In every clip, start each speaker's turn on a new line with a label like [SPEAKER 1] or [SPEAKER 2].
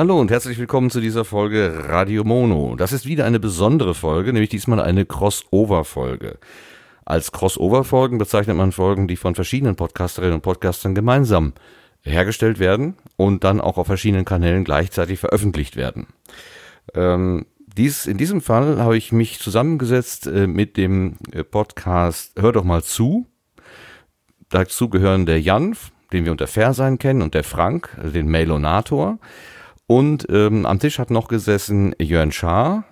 [SPEAKER 1] Hallo und herzlich willkommen zu dieser Folge Radio Mono. Das ist wieder eine besondere Folge, nämlich diesmal eine Crossover-Folge. Als Crossover-Folgen bezeichnet man Folgen, die von verschiedenen Podcasterinnen und Podcastern gemeinsam hergestellt werden und dann auch auf verschiedenen Kanälen gleichzeitig veröffentlicht werden. Ähm, dies, in diesem Fall habe ich mich zusammengesetzt äh, mit dem äh, Podcast Hör doch mal zu. Dazu gehören der Jan, den wir unter Fairsein kennen, und der Frank, also den Mailonator. Und ähm, am Tisch hat noch gesessen Jörn Schaar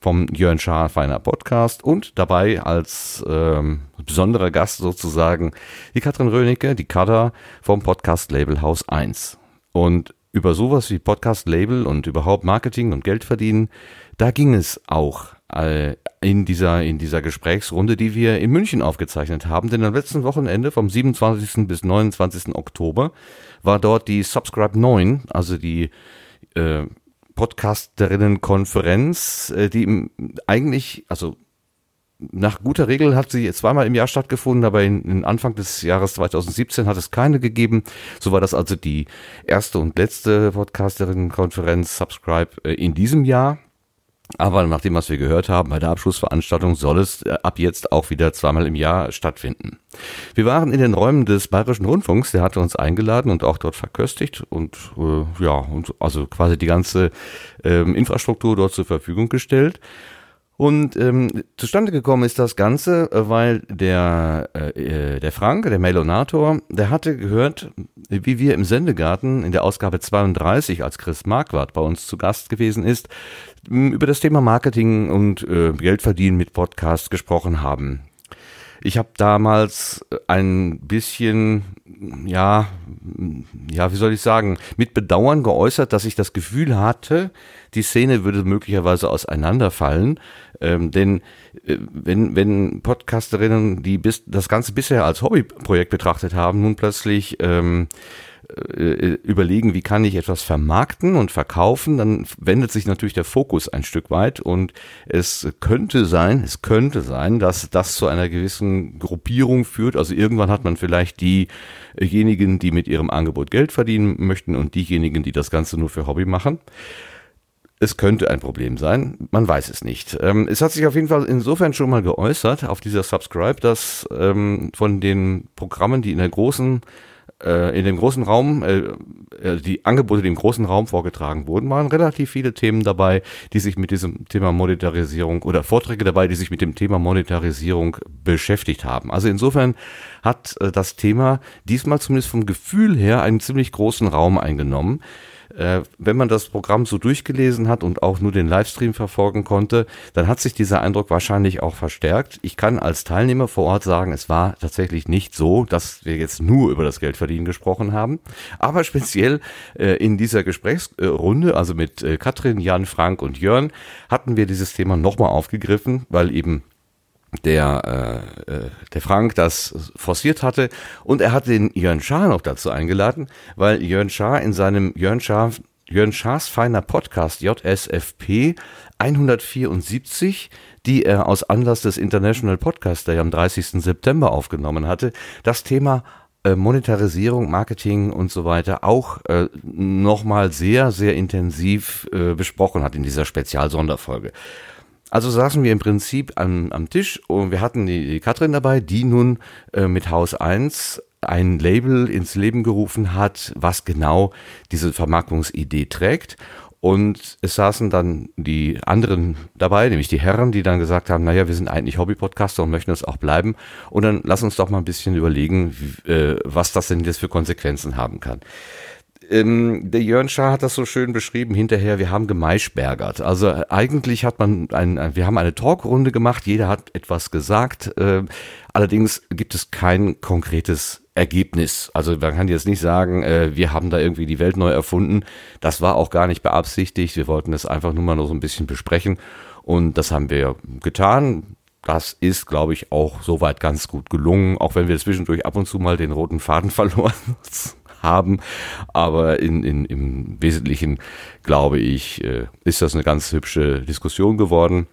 [SPEAKER 1] vom Jörn Schaar Feiner Podcast und dabei als ähm, besonderer Gast sozusagen die Katrin Rönecke, die Kada vom Podcast Label Haus 1. Und über sowas wie Podcast Label und überhaupt Marketing und Geld verdienen, da ging es auch äh, in dieser, in dieser Gesprächsrunde, die wir in München aufgezeichnet haben. Denn am letzten Wochenende vom 27. bis 29. Oktober war dort die Subscribe 9, also die äh, Podcasterinnenkonferenz, äh, die eigentlich, also nach guter Regel hat sie zweimal im Jahr stattgefunden, aber in, in, Anfang des Jahres 2017 hat es keine gegeben. So war das also die erste und letzte Podcasterinnenkonferenz Subscribe äh, in diesem Jahr. Aber nach dem, was wir gehört haben, bei der Abschlussveranstaltung soll es äh, ab jetzt auch wieder zweimal im Jahr stattfinden. Wir waren in den Räumen des Bayerischen Rundfunks, der hatte uns eingeladen und auch dort verköstigt und äh, ja, und also quasi die ganze ähm, Infrastruktur dort zur Verfügung gestellt. Und ähm, zustande gekommen ist das Ganze, äh, weil der, äh, der Frank, der Melonator, der hatte gehört, wie wir im Sendegarten in der Ausgabe 32, als Chris Marquardt bei uns zu Gast gewesen ist, über das Thema Marketing und äh, Geldverdienen mit Podcasts gesprochen haben. Ich habe damals ein bisschen, ja, ja, wie soll ich sagen, mit Bedauern geäußert, dass ich das Gefühl hatte, die Szene würde möglicherweise auseinanderfallen. Ähm, denn äh, wenn, wenn Podcasterinnen, die bis, das Ganze bisher als Hobbyprojekt betrachtet haben, nun plötzlich ähm, äh, überlegen, wie kann ich etwas vermarkten und verkaufen, dann wendet sich natürlich der Fokus ein Stück weit und es könnte sein, es könnte sein, dass das zu einer gewissen Gruppierung führt. Also irgendwann hat man vielleicht diejenigen, die mit ihrem Angebot Geld verdienen möchten und diejenigen, die das Ganze nur für Hobby machen. Es könnte ein Problem sein, man weiß es nicht. Ähm, es hat sich auf jeden Fall insofern schon mal geäußert auf dieser Subscribe, dass ähm, von den Programmen, die in der großen äh, in dem großen Raum, äh, äh, die Angebote, die im großen Raum vorgetragen wurden, waren relativ viele Themen dabei, die sich mit diesem Thema Monetarisierung oder Vorträge dabei, die sich mit dem Thema Monetarisierung beschäftigt haben. Also insofern hat äh, das Thema diesmal zumindest vom Gefühl her einen ziemlich großen Raum eingenommen. Äh, wenn man das Programm so durchgelesen hat und auch nur den Livestream verfolgen konnte, dann hat sich dieser Eindruck wahrscheinlich auch verstärkt. Ich kann als Teilnehmer vor Ort sagen, es war tatsächlich nicht so, dass wir jetzt nur über das Geldverdienen gesprochen haben. Aber speziell äh, in dieser Gesprächsrunde, also mit äh, Katrin, Jan, Frank und Jörn, hatten wir dieses Thema nochmal aufgegriffen, weil eben der, äh, äh, der Frank das forciert hatte und er hat den Jörn Schaar noch dazu eingeladen, weil Jörn Schaar in seinem Jörn Schaar Jörn Schaas feiner Podcast JSFP 174, die er aus Anlass des International Podcast Day am 30. September aufgenommen hatte, das Thema äh, Monetarisierung, Marketing und so weiter auch äh, nochmal sehr, sehr intensiv äh, besprochen hat in dieser Spezialsonderfolge. Also saßen wir im Prinzip am, am Tisch und wir hatten die, die Katrin dabei, die nun äh, mit Haus 1 ein Label ins Leben gerufen hat, was genau diese Vermarktungsidee trägt. Und es saßen dann die anderen dabei, nämlich die Herren, die dann gesagt haben, naja, wir sind eigentlich Hobby-Podcaster und möchten es auch bleiben. Und dann lass uns doch mal ein bisschen überlegen, wie, äh, was das denn jetzt für Konsequenzen haben kann ähm, der Jörn Schaar hat das so schön beschrieben hinterher, wir haben gemeischbergert. Also äh, eigentlich hat man ein, wir haben eine Talkrunde gemacht, jeder hat etwas gesagt. Äh, allerdings gibt es kein konkretes Ergebnis. Also man kann jetzt nicht sagen, äh, wir haben da irgendwie die Welt neu erfunden. Das war auch gar nicht beabsichtigt. Wir wollten es einfach nur mal noch so ein bisschen besprechen. Und das haben wir getan. Das ist, glaube ich, auch soweit ganz gut gelungen, auch wenn wir zwischendurch ab und zu mal den roten Faden verloren haben. Aber in, in, im Wesentlichen, glaube ich, äh, ist das eine ganz hübsche Diskussion geworden,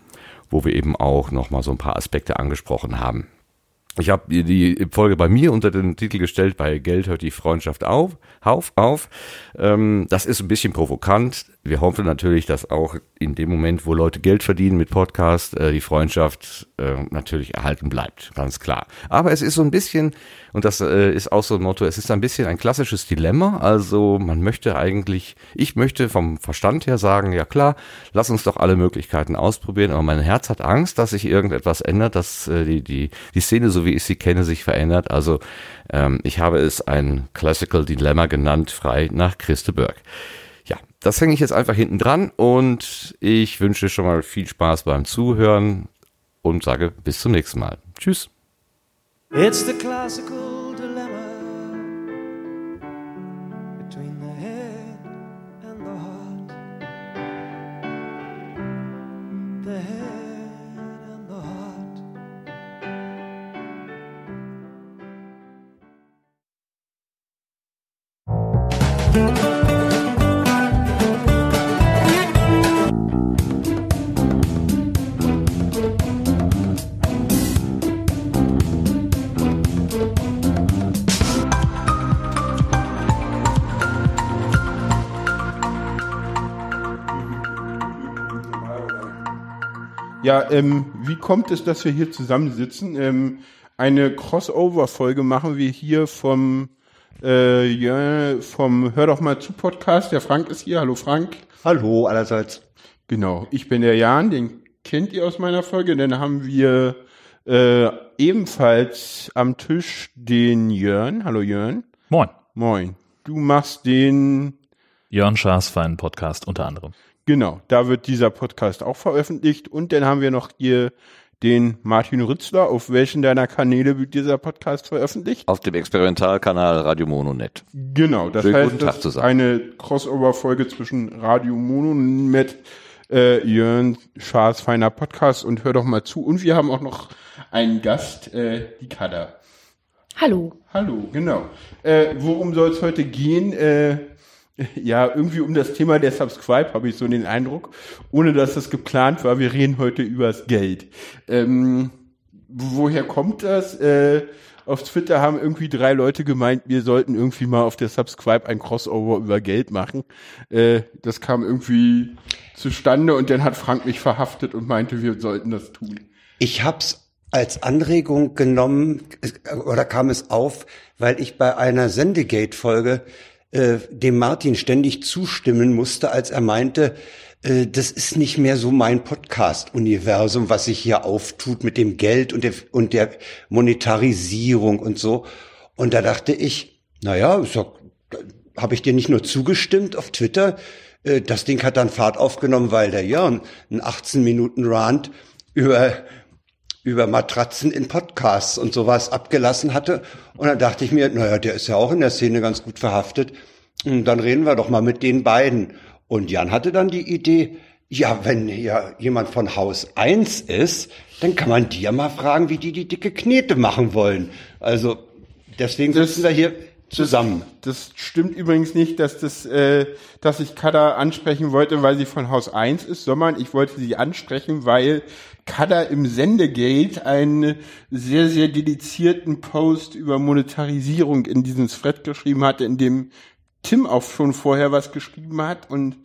[SPEAKER 1] wo wir eben auch nochmal so ein paar Aspekte angesprochen haben.
[SPEAKER 2] Ich habe die Folge bei mir unter den Titel gestellt, bei Geld hört die Freundschaft auf, auf, auf. Ähm, das ist ein bisschen provokant. Wir hoffen natürlich, dass auch in dem Moment, wo Leute Geld verdienen mit Podcast, äh, die Freundschaft äh, natürlich erhalten bleibt, ganz klar. Aber es ist so ein bisschen, und das äh, ist auch so ein Motto, es ist ein bisschen ein klassisches Dilemma. Also man möchte eigentlich, ich möchte vom Verstand her sagen, ja klar, lass uns doch alle Möglichkeiten ausprobieren, aber mein Herz hat Angst, dass sich irgendetwas ändert, dass äh, die, die, die Szene, so wie ich sie kenne, sich verändert. Also ähm, ich habe es ein Classical Dilemma genannt, frei nach Christe Berg. Das hänge ich jetzt einfach hinten dran und ich wünsche schon mal viel Spaß beim Zuhören und sage bis zum nächsten Mal. Tschüss. It's the classical
[SPEAKER 3] Ja, ähm, wie kommt es, dass wir hier zusammensitzen? Ähm, eine Crossover-Folge machen wir hier vom, äh, ja, vom Hör doch mal zu Podcast. Der Frank ist hier. Hallo Frank.
[SPEAKER 4] Hallo allerseits.
[SPEAKER 3] Genau, ich bin der Jan, den kennt ihr aus meiner Folge. Dann haben wir äh, ebenfalls am Tisch den Jörn. Hallo Jörn.
[SPEAKER 5] Moin.
[SPEAKER 3] Moin. Du machst den
[SPEAKER 5] Jörn Schaas Fein Podcast unter anderem.
[SPEAKER 3] Genau, da wird dieser Podcast auch veröffentlicht. Und dann haben wir noch hier den Martin Rützler. Auf welchen deiner Kanäle wird dieser Podcast veröffentlicht?
[SPEAKER 1] Auf dem Experimentalkanal Radio Mononet.
[SPEAKER 3] Genau, das Schönen heißt, das ist eine Crossover-Folge zwischen Radio Mononet, äh, Jörn Schaas feiner Podcast und hör doch mal zu. Und wir haben auch noch einen Gast, äh, die Kada.
[SPEAKER 6] Hallo.
[SPEAKER 3] Hallo, genau. Äh, worum soll es heute gehen? Äh, ja, irgendwie um das Thema der Subscribe habe ich so den Eindruck, ohne dass das geplant war. Wir reden heute übers Geld. Ähm, woher kommt das? Äh, auf Twitter haben irgendwie drei Leute gemeint, wir sollten irgendwie mal auf der Subscribe ein Crossover über Geld machen. Äh, das kam irgendwie zustande und dann hat Frank mich verhaftet und meinte, wir sollten das tun.
[SPEAKER 4] Ich hab's als Anregung genommen oder kam es auf, weil ich bei einer Sendegate-Folge äh, dem Martin ständig zustimmen musste, als er meinte, äh, das ist nicht mehr so mein Podcast-Universum, was sich hier auftut mit dem Geld und der, und der Monetarisierung und so. Und da dachte ich, naja, so, habe ich dir nicht nur zugestimmt auf Twitter, äh, das Ding hat dann Fahrt aufgenommen, weil der Jörn einen 18 Minuten Rant über über Matratzen in Podcasts und sowas abgelassen hatte. Und dann dachte ich mir, naja, der ist ja auch in der Szene ganz gut verhaftet. Und dann reden wir doch mal mit den beiden. Und Jan hatte dann die Idee, ja, wenn ja jemand von Haus eins ist, dann kann man die ja mal fragen, wie die die dicke Knete machen wollen. Also deswegen das, sitzen wir hier zusammen.
[SPEAKER 3] Das, stimmt übrigens nicht, dass das, äh, dass ich Kada ansprechen wollte, weil sie von Haus eins ist, sondern ich wollte sie ansprechen, weil Kader im Sendegate einen sehr, sehr dedizierten Post über Monetarisierung in diesem Thread geschrieben hatte, in dem Tim auch schon vorher was geschrieben hat und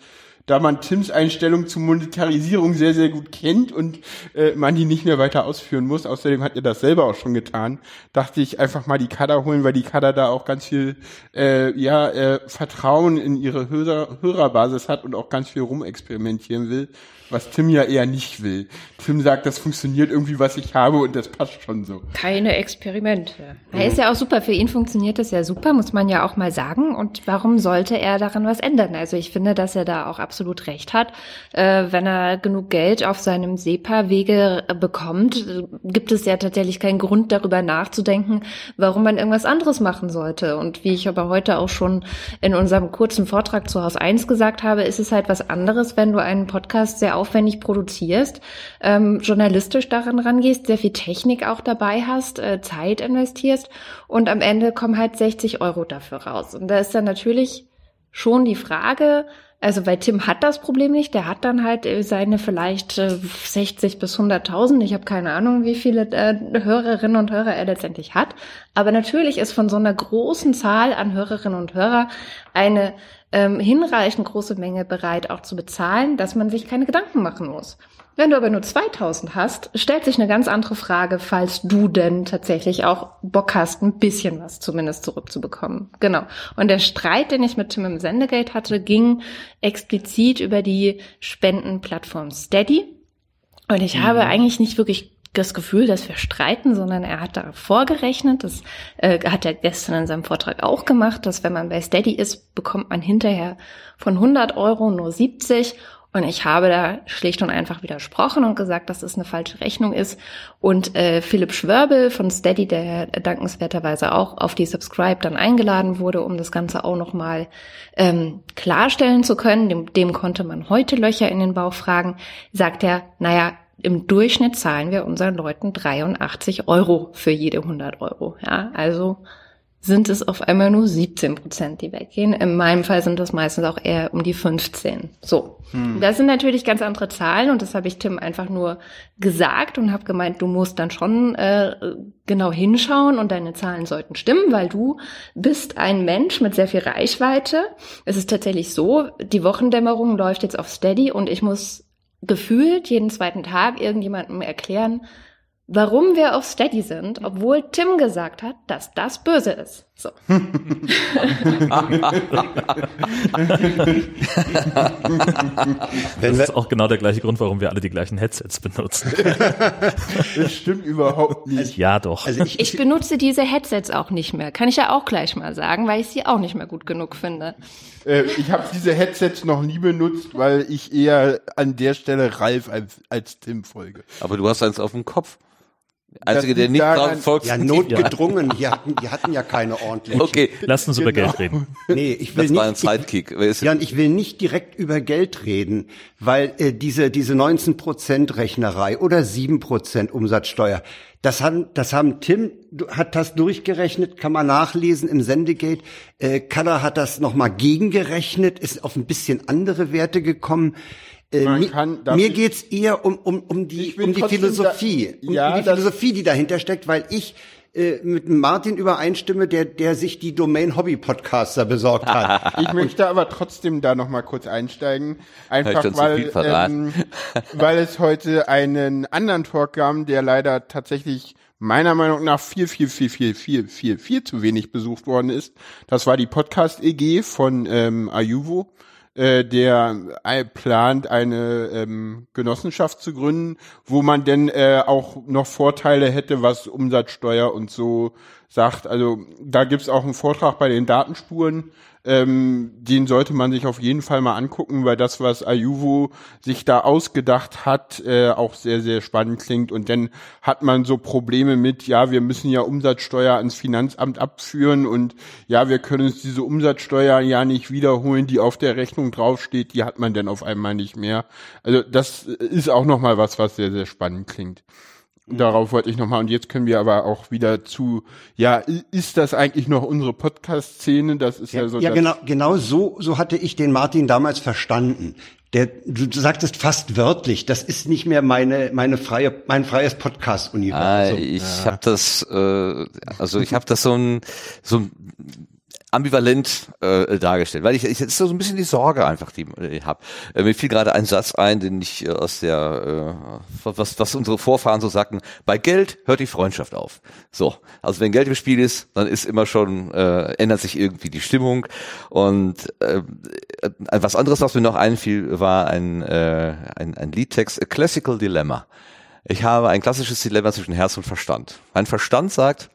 [SPEAKER 3] da man Tims Einstellung zur Monetarisierung sehr, sehr gut kennt und äh, man die nicht mehr weiter ausführen muss, außerdem hat er das selber auch schon getan, dachte ich einfach mal die Kader holen, weil die Kader da auch ganz viel äh, ja, äh, Vertrauen in ihre Hörer, Hörerbasis hat und auch ganz viel rumexperimentieren will was Tim ja eher nicht will. Tim sagt, das funktioniert irgendwie, was ich habe und das passt schon so.
[SPEAKER 6] Keine Experimente. Er ist ja auch super. Für ihn funktioniert das ja super, muss man ja auch mal sagen. Und warum sollte er daran was ändern? Also ich finde, dass er da auch absolut recht hat. Äh, wenn er genug Geld auf seinem SEPA-Wege bekommt, gibt es ja tatsächlich keinen Grund darüber nachzudenken, warum man irgendwas anderes machen sollte. Und wie ich aber heute auch schon in unserem kurzen Vortrag zu Haus 1 gesagt habe, ist es halt was anderes, wenn du einen Podcast sehr aufwendig produzierst, ähm, journalistisch daran rangehst, sehr viel Technik auch dabei hast, äh, Zeit investierst und am Ende kommen halt 60 Euro dafür raus. Und da ist dann natürlich schon die Frage, Also weil Tim hat das Problem nicht, der hat dann halt äh, seine vielleicht äh, 60 bis 100.000, ich habe keine Ahnung, wie viele äh, Hörerinnen und Hörer er letztendlich hat, aber natürlich ist von so einer großen Zahl an Hörerinnen und Hörer eine ähm, hinreichend große Menge bereit auch zu bezahlen, dass man sich keine Gedanken machen muss. Wenn du aber nur 2000 hast, stellt sich eine ganz andere Frage, falls du denn tatsächlich auch Bock hast, ein bisschen was zumindest zurückzubekommen. Genau. Und der Streit, den ich mit Tim im Sendegate hatte, ging explizit über die Spendenplattform Steady. Und ich mhm. habe eigentlich nicht wirklich das Gefühl, dass wir streiten, sondern er hat da vorgerechnet, das äh, hat er gestern in seinem Vortrag auch gemacht, dass wenn man bei Steady ist, bekommt man hinterher von 100 Euro nur 70 und ich habe da schlicht und einfach widersprochen und gesagt, dass es eine falsche Rechnung ist. Und äh, Philipp Schwörbel von Steady, der dankenswerterweise auch auf die Subscribe dann eingeladen wurde, um das Ganze auch nochmal ähm, klarstellen zu können, dem, dem konnte man heute Löcher in den Bauch fragen, sagt er, naja, im Durchschnitt zahlen wir unseren Leuten 83 Euro für jede 100 Euro. Ja, also sind es auf einmal nur 17 Prozent, die weggehen. In meinem Fall sind das meistens auch eher um die 15. So. Hm. Das sind natürlich ganz andere Zahlen und das habe ich Tim einfach nur gesagt und habe gemeint, du musst dann schon äh, genau hinschauen und deine Zahlen sollten stimmen, weil du bist ein Mensch mit sehr viel Reichweite. Es ist tatsächlich so, die Wochendämmerung läuft jetzt auf Steady und ich muss gefühlt jeden zweiten Tag irgendjemandem erklären, warum wir auf Steady sind, obwohl Tim gesagt hat, dass das böse ist. So.
[SPEAKER 5] das ist auch genau der gleiche Grund, warum wir alle die gleichen Headsets benutzen.
[SPEAKER 3] das stimmt überhaupt nicht.
[SPEAKER 5] Ja, doch.
[SPEAKER 6] Also ich, ich benutze diese Headsets auch nicht mehr. Kann ich ja auch gleich mal sagen, weil ich sie auch nicht mehr gut genug finde.
[SPEAKER 3] Äh, ich habe diese Headsets noch nie benutzt, weil ich eher an der Stelle Ralf als, als Tim folge.
[SPEAKER 1] Aber du hast eins auf dem Kopf. Einzige, der nicht
[SPEAKER 4] daran, folgt. Ja, notgedrungen. Die hatten, die hatten ja keine ordentlichen.
[SPEAKER 1] Okay.
[SPEAKER 5] Lass uns genau. über Geld reden.
[SPEAKER 4] Nee, ich will
[SPEAKER 1] das
[SPEAKER 4] nicht.
[SPEAKER 1] war ein Sidekick.
[SPEAKER 4] Ich, ja, und ich will nicht direkt über Geld reden, weil äh, diese, diese 19 Prozent Rechnerei oder 7 Prozent Umsatzsteuer, das haben, das haben Tim hat das durchgerechnet, kann man nachlesen im Sendegate. Äh, Kader hat das nochmal gegengerechnet, ist auf ein bisschen andere Werte gekommen. Äh, mir, kann, mir geht's eher um, um, um die, um die Philosophie, da, ja, um die Philosophie, die dahinter steckt, weil ich äh, mit Martin übereinstimme, der, der sich die Domain Hobby Podcaster besorgt hat.
[SPEAKER 3] ich möchte aber trotzdem da noch mal kurz einsteigen, einfach weil, ähm, weil es heute einen anderen Talk gab, der leider tatsächlich meiner Meinung nach viel, viel, viel, viel, viel, viel, viel zu wenig besucht worden ist. Das war die Podcast EG von ähm, Ayuvo äh, der äh, plant, eine ähm, Genossenschaft zu gründen, wo man denn äh, auch noch Vorteile hätte, was Umsatzsteuer und so sagt. Also da gibt's auch einen Vortrag bei den Datenspuren ähm, den sollte man sich auf jeden Fall mal angucken, weil das, was Ayuvo sich da ausgedacht hat, äh, auch sehr, sehr spannend klingt. Und dann hat man so Probleme mit, ja, wir müssen ja Umsatzsteuer ans Finanzamt abführen und ja, wir können uns diese Umsatzsteuer ja nicht wiederholen, die auf der Rechnung draufsteht, die hat man dann auf einmal nicht mehr. Also das ist auch nochmal was, was sehr, sehr spannend klingt. Darauf wollte ich nochmal, und jetzt können wir aber auch wieder zu, ja, ist das eigentlich noch unsere Podcast-Szene? Das ist ja, ja so.
[SPEAKER 4] Ja, genau, genau so, so hatte ich den Martin damals verstanden. Der, du, du sagtest fast wörtlich, das ist nicht mehr meine, meine freie, mein freies Podcast-Universum.
[SPEAKER 1] Ah, ich ja. habe das, äh, also ich habe das so ein, so ein ambivalent äh, dargestellt, weil ich, ich ist so ein bisschen die Sorge einfach, die ich habe. Äh, mir fiel gerade ein Satz ein, den ich äh, aus der äh, was was unsere Vorfahren so sagten: Bei Geld hört die Freundschaft auf. So, also wenn Geld im Spiel ist, dann ist immer schon äh, ändert sich irgendwie die Stimmung und äh, was anderes, was mir noch einfiel, war ein äh, ein, ein Liedtext, A Classical Dilemma. Ich habe ein klassisches Dilemma zwischen Herz und Verstand. Mein Verstand sagt,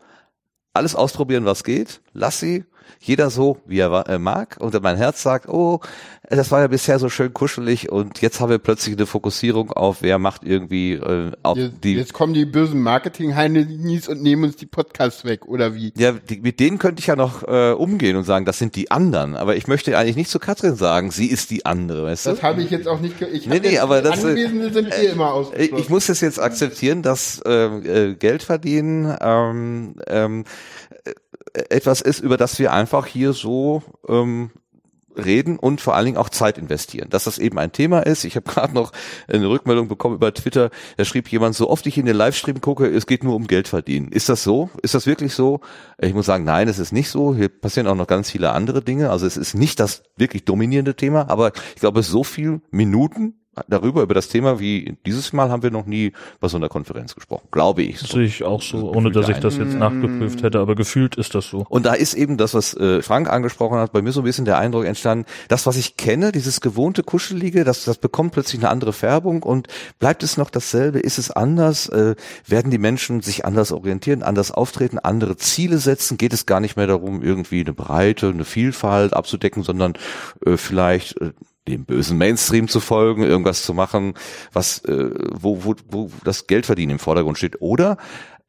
[SPEAKER 1] alles ausprobieren, was geht, lass sie, jeder so, wie er äh, mag. Und mein Herz sagt, oh, das war ja bisher so schön kuschelig und jetzt haben wir plötzlich eine Fokussierung auf, wer macht irgendwie äh, auf
[SPEAKER 3] jetzt,
[SPEAKER 1] die.
[SPEAKER 3] Jetzt kommen die bösen Marketing-Heinis und nehmen uns die Podcasts weg, oder wie?
[SPEAKER 1] Ja, die, mit denen könnte ich ja noch äh, umgehen und sagen, das sind die anderen. Aber ich möchte eigentlich nicht zu Katrin sagen, sie ist die andere, weißt
[SPEAKER 3] das du? Das habe ich jetzt auch nicht. Ich
[SPEAKER 1] nee, nee, aber das,
[SPEAKER 3] äh, Anwesende sind eh immer
[SPEAKER 1] ausgeschlossen. Ich muss es jetzt akzeptieren, dass äh, äh, Geld verdienen ähm, ähm, etwas ist, über das wir einfach hier so ähm, reden und vor allen Dingen auch Zeit investieren. Dass das eben ein Thema ist. Ich habe gerade noch eine Rückmeldung bekommen über Twitter. Da schrieb jemand, so oft ich in den Livestream gucke, es geht nur um Geld verdienen. Ist das so? Ist das wirklich so? Ich muss sagen, nein, es ist nicht so. Hier passieren auch noch ganz viele andere Dinge. Also es ist nicht das wirklich dominierende Thema, aber ich glaube, so viel Minuten darüber, über das Thema, wie dieses Mal haben wir noch nie bei so einer Konferenz gesprochen, glaube ich.
[SPEAKER 5] Das sehe ich auch so, ohne dass ich das jetzt nachgeprüft hätte, aber gefühlt ist das so.
[SPEAKER 1] Und da ist eben das, was äh, Frank angesprochen hat, bei mir so ein bisschen der Eindruck entstanden, das, was ich kenne, dieses gewohnte Kuschelige, das, das bekommt plötzlich eine andere Färbung und bleibt es noch dasselbe? Ist es anders? Äh, werden die Menschen sich anders orientieren, anders auftreten, andere Ziele setzen? Geht es gar nicht mehr darum, irgendwie eine Breite, eine Vielfalt abzudecken, sondern äh, vielleicht äh, dem bösen Mainstream zu folgen, irgendwas zu machen, was äh, wo, wo, wo das Geldverdienen im Vordergrund steht. Oder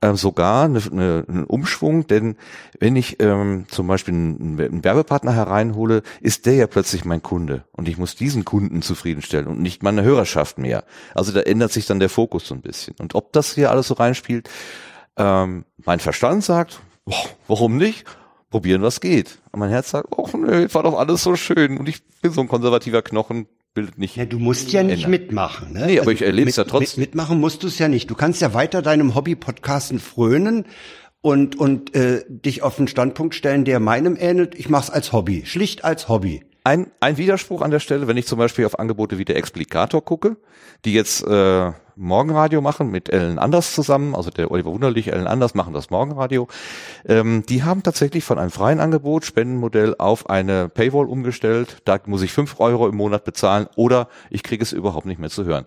[SPEAKER 1] äh, sogar eine, eine, einen Umschwung, denn wenn ich ähm, zum Beispiel einen, einen Werbepartner hereinhole, ist der ja plötzlich mein Kunde und ich muss diesen Kunden zufriedenstellen und nicht meine Hörerschaft mehr. Also da ändert sich dann der Fokus so ein bisschen. Und ob das hier alles so reinspielt, ähm, mein Verstand sagt, boah, warum nicht? Probieren, was geht. Und mein Herz sagt, oh nö, war doch alles so schön. Und ich bin so ein konservativer Knochen, bildet nicht.
[SPEAKER 4] Ja, du musst ja nicht ändern. mitmachen. Ne?
[SPEAKER 1] Nee, aber ich erlebe es ja trotzdem.
[SPEAKER 4] Mit, mitmachen musst du es ja nicht. Du kannst ja weiter deinem Hobby-Podcasten frönen und, und äh, dich auf einen Standpunkt stellen, der meinem ähnelt. Ich mach's als Hobby, schlicht als Hobby.
[SPEAKER 1] Ein, ein Widerspruch an der Stelle, wenn ich zum Beispiel auf Angebote wie der Explikator gucke, die jetzt äh, Morgenradio machen mit Ellen Anders zusammen, also der Oliver Wunderlich, Ellen Anders machen das Morgenradio. Ähm, die haben tatsächlich von einem freien Angebot, Spendenmodell, auf eine Paywall umgestellt. Da muss ich fünf Euro im Monat bezahlen oder ich kriege es überhaupt nicht mehr zu hören.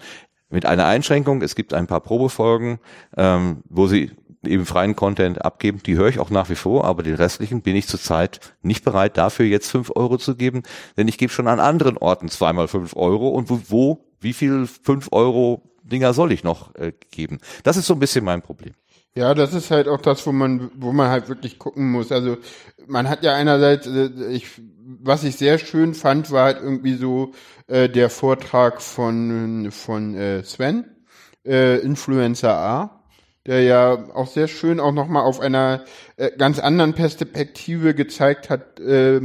[SPEAKER 1] Mit einer Einschränkung, es gibt ein paar Probefolgen, ähm, wo sie eben freien Content abgeben, die höre ich auch nach wie vor, aber den restlichen bin ich zurzeit nicht bereit, dafür jetzt fünf Euro zu geben, denn ich gebe schon an anderen Orten zweimal fünf Euro und wo, wo wie viel fünf Euro Dinger soll ich noch äh, geben? Das ist so ein bisschen mein Problem.
[SPEAKER 3] Ja, das ist halt auch das, wo man, wo man halt wirklich gucken muss. Also man hat ja einerseits, äh, ich, was ich sehr schön fand, war halt irgendwie so äh, der Vortrag von von äh, Sven, äh, Influencer A, der ja auch sehr schön auch nochmal auf einer äh, ganz anderen Perspektive gezeigt hat, äh,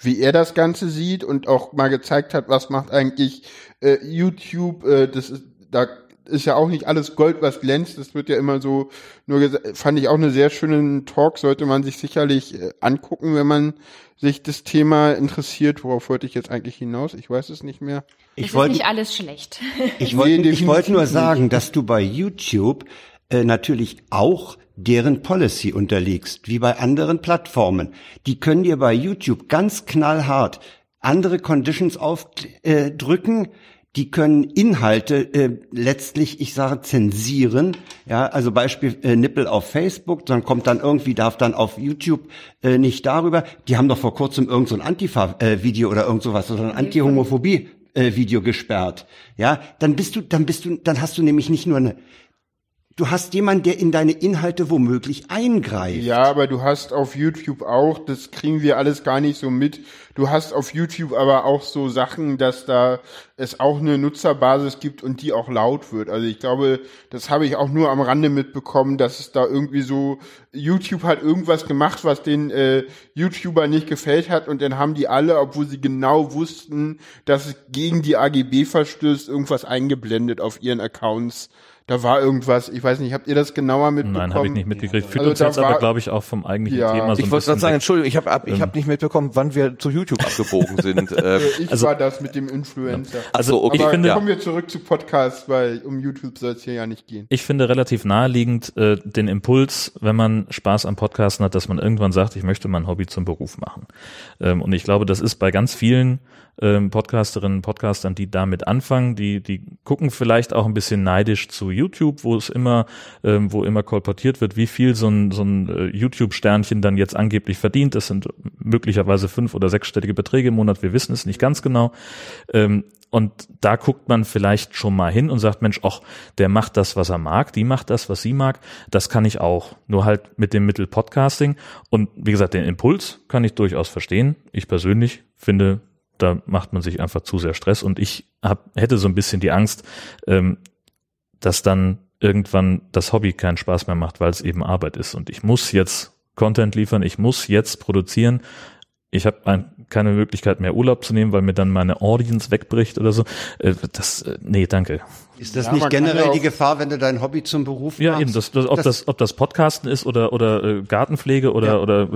[SPEAKER 3] wie er das Ganze sieht und auch mal gezeigt hat, was macht eigentlich äh, YouTube. Äh, das ist, da ist ja auch nicht alles Gold, was glänzt. Das wird ja immer so nur fand ich auch eine sehr schönen Talk, sollte man sich sicherlich äh, angucken, wenn man sich das Thema interessiert. Worauf wollte ich jetzt eigentlich hinaus? Ich weiß es nicht mehr.
[SPEAKER 6] Ich wollte nicht alles schlecht.
[SPEAKER 4] Ich wollte nee, ich wollte nur sagen, dass du bei YouTube äh, natürlich auch deren Policy unterliegst, wie bei anderen Plattformen. Die können dir bei YouTube ganz knallhart andere Conditions aufdrücken, äh, die können Inhalte äh, letztlich, ich sage, zensieren. Ja, also Beispiel äh, Nippel auf Facebook, dann kommt dann irgendwie, darf dann auf YouTube äh, nicht darüber. Die haben doch vor kurzem irgend so ein Antifa-Video oder irgend sowas oder ein Anti-Homophobie. Video gesperrt, ja, dann bist du, dann bist du, dann hast du nämlich nicht nur eine Du hast jemanden, der in deine Inhalte womöglich eingreift.
[SPEAKER 3] Ja, aber du hast auf YouTube auch, das kriegen wir alles gar nicht so mit. Du hast auf YouTube aber auch so Sachen, dass da es auch eine Nutzerbasis gibt und die auch laut wird. Also ich glaube, das habe ich auch nur am Rande mitbekommen, dass es da irgendwie so YouTube hat irgendwas gemacht, was den äh, YouTuber nicht gefällt hat und dann haben die alle, obwohl sie genau wussten, dass es gegen die AGB verstößt, irgendwas eingeblendet auf ihren Accounts da war irgendwas, ich weiß nicht, habt ihr das genauer mitbekommen?
[SPEAKER 5] Nein, habe ich nicht mitgekriegt. Fühlt also uns jetzt aber, glaube ich, auch vom eigentlichen ja. Thema
[SPEAKER 1] so Ich wollte gerade sagen, Entschuldigung, ich habe ich hab nicht mitbekommen, wann wir zu YouTube abgebogen sind.
[SPEAKER 3] Äh, ich also, war das mit dem Influencer.
[SPEAKER 1] Also, okay.
[SPEAKER 3] Aber
[SPEAKER 1] finde,
[SPEAKER 3] kommen wir zurück zu Podcast, weil um YouTube soll es hier ja nicht gehen.
[SPEAKER 5] Ich finde relativ naheliegend äh, den Impuls, wenn man Spaß am Podcasten hat, dass man irgendwann sagt, ich möchte mein Hobby zum Beruf machen. Ähm, und ich glaube, das ist bei ganz vielen ähm, Podcasterinnen, Podcastern, die damit anfangen, die, die gucken vielleicht auch ein bisschen neidisch zu YouTube, wo es immer, ähm, wo immer kolportiert wird, wie viel so ein, so ein äh, YouTube-Sternchen dann jetzt angeblich verdient. Das sind möglicherweise fünf- oder sechsstellige Beträge im Monat, wir wissen es nicht ganz genau. Ähm, und da guckt man vielleicht schon mal hin und sagt, Mensch, ach, der macht das, was er mag, die macht das, was sie mag, das kann ich auch. Nur halt mit dem Mittel Podcasting. Und wie gesagt, den Impuls kann ich durchaus verstehen. Ich persönlich finde, da macht man sich einfach zu sehr Stress und ich hab, hätte so ein bisschen die Angst, ähm, dass dann irgendwann das Hobby keinen Spaß mehr macht, weil es eben Arbeit ist und ich muss jetzt Content liefern, ich muss jetzt produzieren ich habe keine Möglichkeit mehr Urlaub zu nehmen, weil mir dann meine Audience wegbricht oder so. Äh, das, äh, nee, danke.
[SPEAKER 4] Ist das ja, nicht generell die Gefahr, wenn du dein Hobby zum Beruf
[SPEAKER 5] ja, machst? Ja, eben. Das, das, ob, das, das, ob das Podcasten ist oder, oder äh, Gartenpflege oder, ja. oder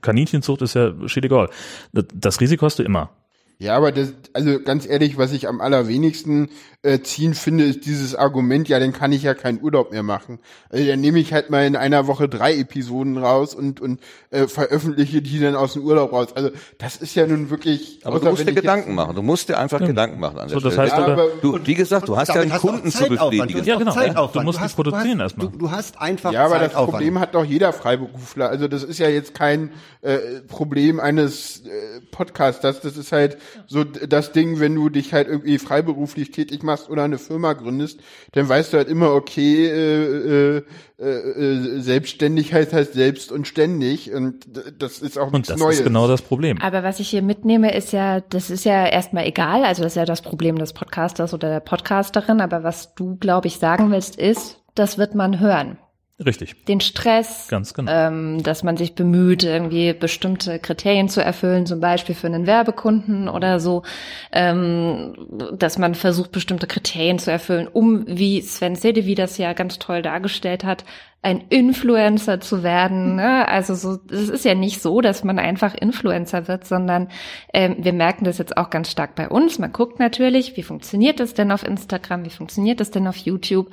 [SPEAKER 5] Kaninchenzucht ist ja shit egal. Das Risiko hast du immer.
[SPEAKER 3] Ja, aber das, also ganz ehrlich, was ich am allerwenigsten äh, ziehen finde, ist dieses Argument, ja, dann kann ich ja keinen Urlaub mehr machen. Also dann nehme ich halt mal in einer Woche drei Episoden raus und, und äh, veröffentliche die dann aus dem Urlaub raus. Also das ist ja nun wirklich.
[SPEAKER 1] Aber du musst dir Gedanken machen. Du musst dir einfach ja. Gedanken machen an der so, das Stelle. Heißt ja, aber, du, wie gesagt, du hast ja einen Kunden zu befriedigen.
[SPEAKER 5] Ja, genau. Du musst
[SPEAKER 4] du
[SPEAKER 5] die produzieren
[SPEAKER 4] du,
[SPEAKER 5] erstmal.
[SPEAKER 4] Du, du hast einfach
[SPEAKER 3] Ja, aber Zeitaufwand. das Problem hat doch jeder Freiberufler. Also das ist ja jetzt kein äh, Problem eines äh, Podcasters. Das ist halt so das Ding, wenn du dich halt irgendwie freiberuflich tätig machst oder eine Firma gründest, dann weißt du halt immer, okay, äh, äh, äh, Selbstständigkeit heißt selbst und ständig und das ist auch
[SPEAKER 5] nichts und das Neues. ist genau das Problem.
[SPEAKER 6] Aber was ich hier mitnehme, ist ja, das ist ja erstmal egal, also das ist ja das Problem des Podcasters oder der Podcasterin, aber was du, glaube ich, sagen willst, ist, das wird man hören.
[SPEAKER 5] Richtig.
[SPEAKER 6] Den Stress,
[SPEAKER 5] Ganz genau.
[SPEAKER 6] ähm, dass man sich bemüht, irgendwie bestimmte Kriterien zu erfüllen, zum Beispiel für einen Werbekunden oder so, ähm, dass man versucht, bestimmte Kriterien zu erfüllen, um, wie Sven Sedevi das ja ganz toll dargestellt hat, ein Influencer zu werden. Ne? Also so, es ist ja nicht so, dass man einfach Influencer wird, sondern ähm, wir merken das jetzt auch ganz stark bei uns. Man guckt natürlich, wie funktioniert das denn auf Instagram, wie funktioniert das denn auf YouTube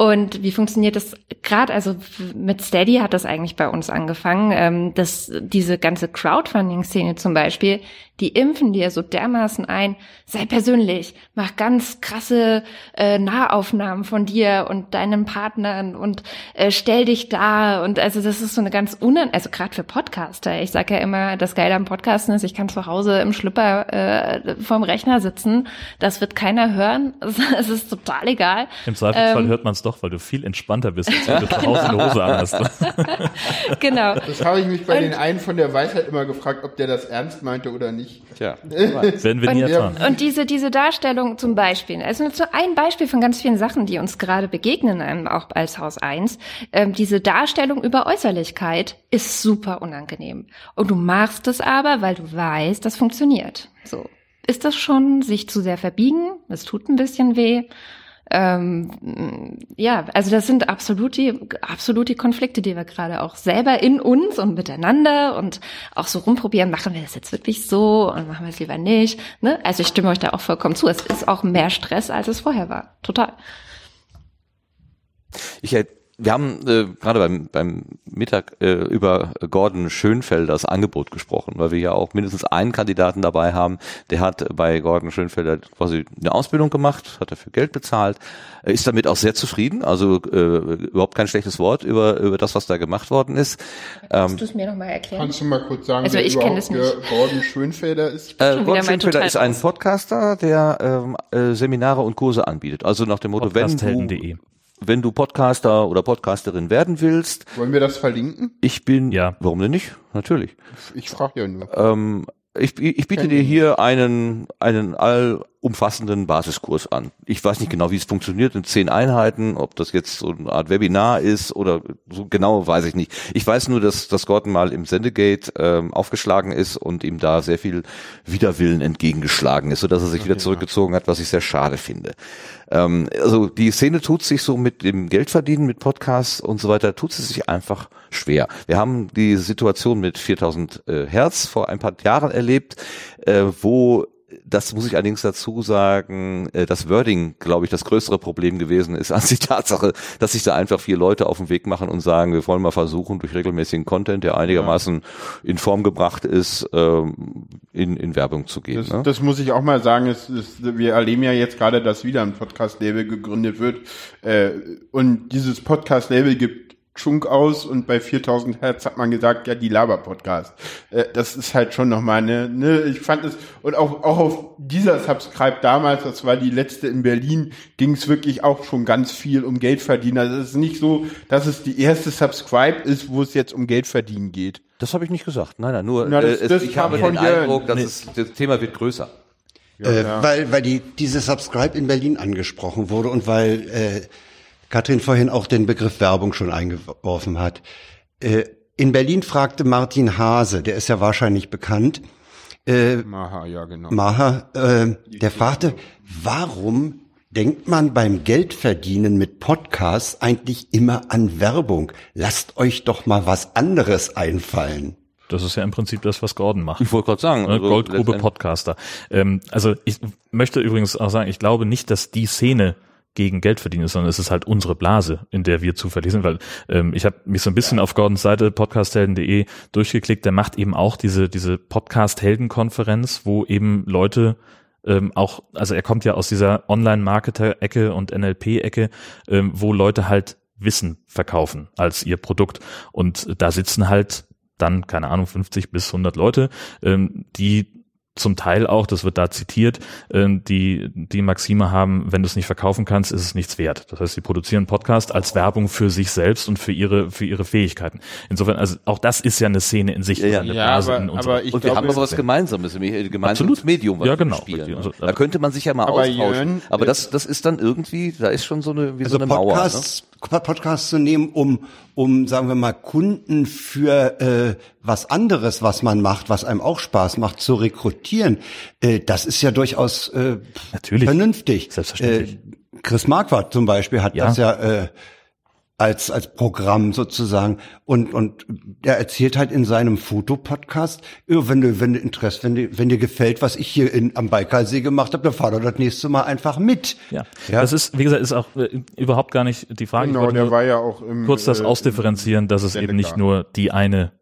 [SPEAKER 6] und wie funktioniert das gerade, also mit Steady hat das eigentlich bei uns angefangen, ähm, dass diese ganze Crowdfunding-Szene zum Beispiel, die impfen dir so dermaßen ein, sei persönlich, mach ganz krasse äh, Nahaufnahmen von dir und deinen Partnern und äh, stell dich da und also das ist so eine ganz unan also gerade für Podcaster. Ich sage ja immer, das Geile am Podcasten ist, ich kann zu Hause im Schlüpper äh, vorm Rechner sitzen, das wird keiner hören, es ist total egal.
[SPEAKER 5] Im Zweifelsfall ähm, hört man es doch, weil du viel entspannter bist, als wenn du zu Hause eine Hose anhast.
[SPEAKER 6] genau.
[SPEAKER 3] Das habe ich mich bei und, den einen von der Weisheit immer gefragt, ob der das ernst meinte oder nicht nicht.
[SPEAKER 1] Tja,
[SPEAKER 5] werden wir nie erfahren.
[SPEAKER 6] Und diese, diese Darstellung zum Beispiel, also so ein Beispiel von ganz vielen Sachen, die uns gerade begegnen, ähm, auch als Haus 1, ähm, diese Darstellung über Äußerlichkeit ist super unangenehm. Und du machst es aber, weil du weißt, das funktioniert. So. Ist das schon sich zu sehr verbiegen? Es tut ein bisschen weh. Ähm, ja, also das sind absolut die, absolut die Konflikte, die wir gerade auch selber in uns und miteinander und auch so rumprobieren, machen wir das jetzt wirklich so und machen wir es lieber nicht. Ne? Also ich stimme euch da auch vollkommen zu. Es ist auch mehr Stress, als es vorher war. Total.
[SPEAKER 1] Ich hätte wir haben äh, gerade beim, beim Mittag äh, über Gordon Schönfelders Angebot gesprochen, weil wir ja auch mindestens einen Kandidaten dabei haben, der hat bei Gordon Schönfelder quasi eine Ausbildung gemacht, hat dafür Geld bezahlt, ist damit auch sehr zufrieden, also äh, überhaupt kein schlechtes Wort über, über das, was da gemacht worden ist.
[SPEAKER 6] Kannst ähm, du es mir nochmal erklären?
[SPEAKER 3] Kannst du mal kurz sagen,
[SPEAKER 6] also ich kenne es nicht.
[SPEAKER 3] Gordon Schönfelder ist?
[SPEAKER 1] Äh, Gordon Schönfelder ist ein Podcaster, der ähm, äh, Seminare und Kurse anbietet. Also nach dem Motto, wenn du wenn du Podcaster oder Podcasterin werden willst.
[SPEAKER 3] Wollen wir das verlinken?
[SPEAKER 1] Ich bin, ja, warum denn nicht? Natürlich.
[SPEAKER 3] Ich frage ja nur.
[SPEAKER 1] Ähm, ich, ich biete dir hier einen, einen allumfassenden Basiskurs an. Ich weiß nicht genau, wie es funktioniert in zehn Einheiten, ob das jetzt so eine Art Webinar ist oder so genau weiß ich nicht. Ich weiß nur, dass, dass Gordon mal im Sendegate ähm, aufgeschlagen ist und ihm da sehr viel Widerwillen entgegengeschlagen ist, sodass er sich okay, wieder zurückgezogen hat, was ich sehr schade finde. Ähm, also die Szene tut sich so mit dem Geldverdienen, mit Podcasts und so weiter, tut sie sich einfach schwer. Wir haben die Situation mit 4000 äh, Hertz vor ein paar Jahren erlebt, äh, wo das muss ich allerdings dazu sagen, äh, das Wording, glaube ich, das größere Problem gewesen ist als die Tatsache, dass sich da einfach vier Leute auf den Weg machen und sagen, wir wollen mal versuchen, durch regelmäßigen Content, der einigermaßen in Form gebracht ist, ähm, in, in Werbung zu gehen.
[SPEAKER 3] Das, ne? das muss ich auch mal sagen. Es, es, wir erleben ja jetzt gerade, dass wieder ein Podcast-Label gegründet wird. Äh, und dieses Podcast-Label gibt Schunk aus und bei 4000 Hertz hat man gesagt, ja, die Laber-Podcast. Äh, das ist halt schon nochmal eine, ne, ich fand es, und auch, auch auf dieser Subscribe damals, das war die letzte in Berlin, ging es wirklich auch schon ganz viel um Geld verdienen. Also es ist nicht so, dass es die erste Subscribe ist, wo es jetzt um Geld verdienen geht.
[SPEAKER 1] Das habe ich nicht gesagt. Nein, nein, nur
[SPEAKER 3] Na, das,
[SPEAKER 1] äh,
[SPEAKER 3] das
[SPEAKER 1] ich habe den Eindruck, dass nee. es, das Thema wird größer.
[SPEAKER 4] Ja, äh, ja. Weil, weil die, diese Subscribe in Berlin angesprochen wurde und weil äh, Katrin vorhin auch den Begriff Werbung schon eingeworfen hat. Äh, in Berlin fragte Martin Hase, der ist ja wahrscheinlich bekannt, äh,
[SPEAKER 3] Maha, ja, genau.
[SPEAKER 4] Maha, äh, der fragte, warum denkt man beim Geldverdienen mit Podcasts eigentlich immer an Werbung? Lasst euch doch mal was anderes einfallen.
[SPEAKER 5] Das ist ja im Prinzip das, was Gordon macht.
[SPEAKER 1] Ich wollte gerade sagen.
[SPEAKER 5] Ne,
[SPEAKER 1] also
[SPEAKER 5] Goldgrube Podcaster. Ähm, also ich möchte übrigens auch sagen, ich glaube nicht, dass die Szene gegen Geld verdienen ist, sondern es ist halt unsere Blase, in der wir zuverlässig sind, weil ähm, ich habe mich so ein bisschen auf Gordons Seite podcasthelden.de durchgeklickt, der macht eben auch diese diese Podcast-Helden-Konferenz, wo eben Leute ähm, auch, also er kommt ja aus dieser Online-Marketer-Ecke und NLP-Ecke, ähm, wo Leute halt Wissen verkaufen als ihr Produkt. Und da sitzen halt dann, keine Ahnung, 50 bis 100 Leute, ähm, die zum Teil auch, das wird da zitiert, ähm, die die Maxime haben, wenn du es nicht verkaufen kannst, ist es nichts wert. Das heißt, sie produzieren Podcast als Werbung für sich selbst und für ihre für ihre Fähigkeiten. Insofern, also auch das ist ja eine Szene in sich,
[SPEAKER 1] Ja, ja.
[SPEAKER 5] eine
[SPEAKER 3] Ja, aber-
[SPEAKER 5] in
[SPEAKER 3] aber ich
[SPEAKER 1] und wir
[SPEAKER 3] glaube-
[SPEAKER 1] haben aber was Gemeinsames, gemeinsames
[SPEAKER 5] Absolut.
[SPEAKER 1] Medium, was
[SPEAKER 5] Ja,
[SPEAKER 1] wir
[SPEAKER 5] genau.
[SPEAKER 1] spielen.
[SPEAKER 5] Also,
[SPEAKER 1] da könnte man sich ja mal
[SPEAKER 3] Aber
[SPEAKER 1] austauschen.
[SPEAKER 3] Jörn,
[SPEAKER 1] aber
[SPEAKER 3] äh,
[SPEAKER 1] das, das ist dann irgendwie, da ist schon so eine, wie
[SPEAKER 4] Also
[SPEAKER 1] so eine Mauer. Ne?
[SPEAKER 4] Podcasts, Podcasts zu nehmen, um, um, sagen wir mal, Kunden für äh, was anderes, was man macht, was einem auch Spaß macht, zu rekrutieren, äh, das ist ja durchaus äh,
[SPEAKER 5] Natürlich.
[SPEAKER 4] vernünftig.
[SPEAKER 5] Selbstverständlich.
[SPEAKER 4] Äh, Chris Marquardt zum Beispiel hat
[SPEAKER 5] Ja.
[SPEAKER 4] das ja äh, als als Programm sozusagen und und er erzählt halt in seinem Fotopodcast, wenn du wenn du Interesse, wenn dir wenn dir gefällt, was ich hier in, am Baikalsee gemacht habe, dann fahr doch das nächste Mal einfach mit.
[SPEAKER 5] ja.
[SPEAKER 4] Ja.
[SPEAKER 5] das ist, wie gesagt, ist auch äh, überhaupt gar nicht die Frage.
[SPEAKER 3] Genau, der war ja auch im,
[SPEAKER 5] kurz das
[SPEAKER 3] äh,
[SPEAKER 5] ausdifferenzieren, dass es eben nicht nur die eine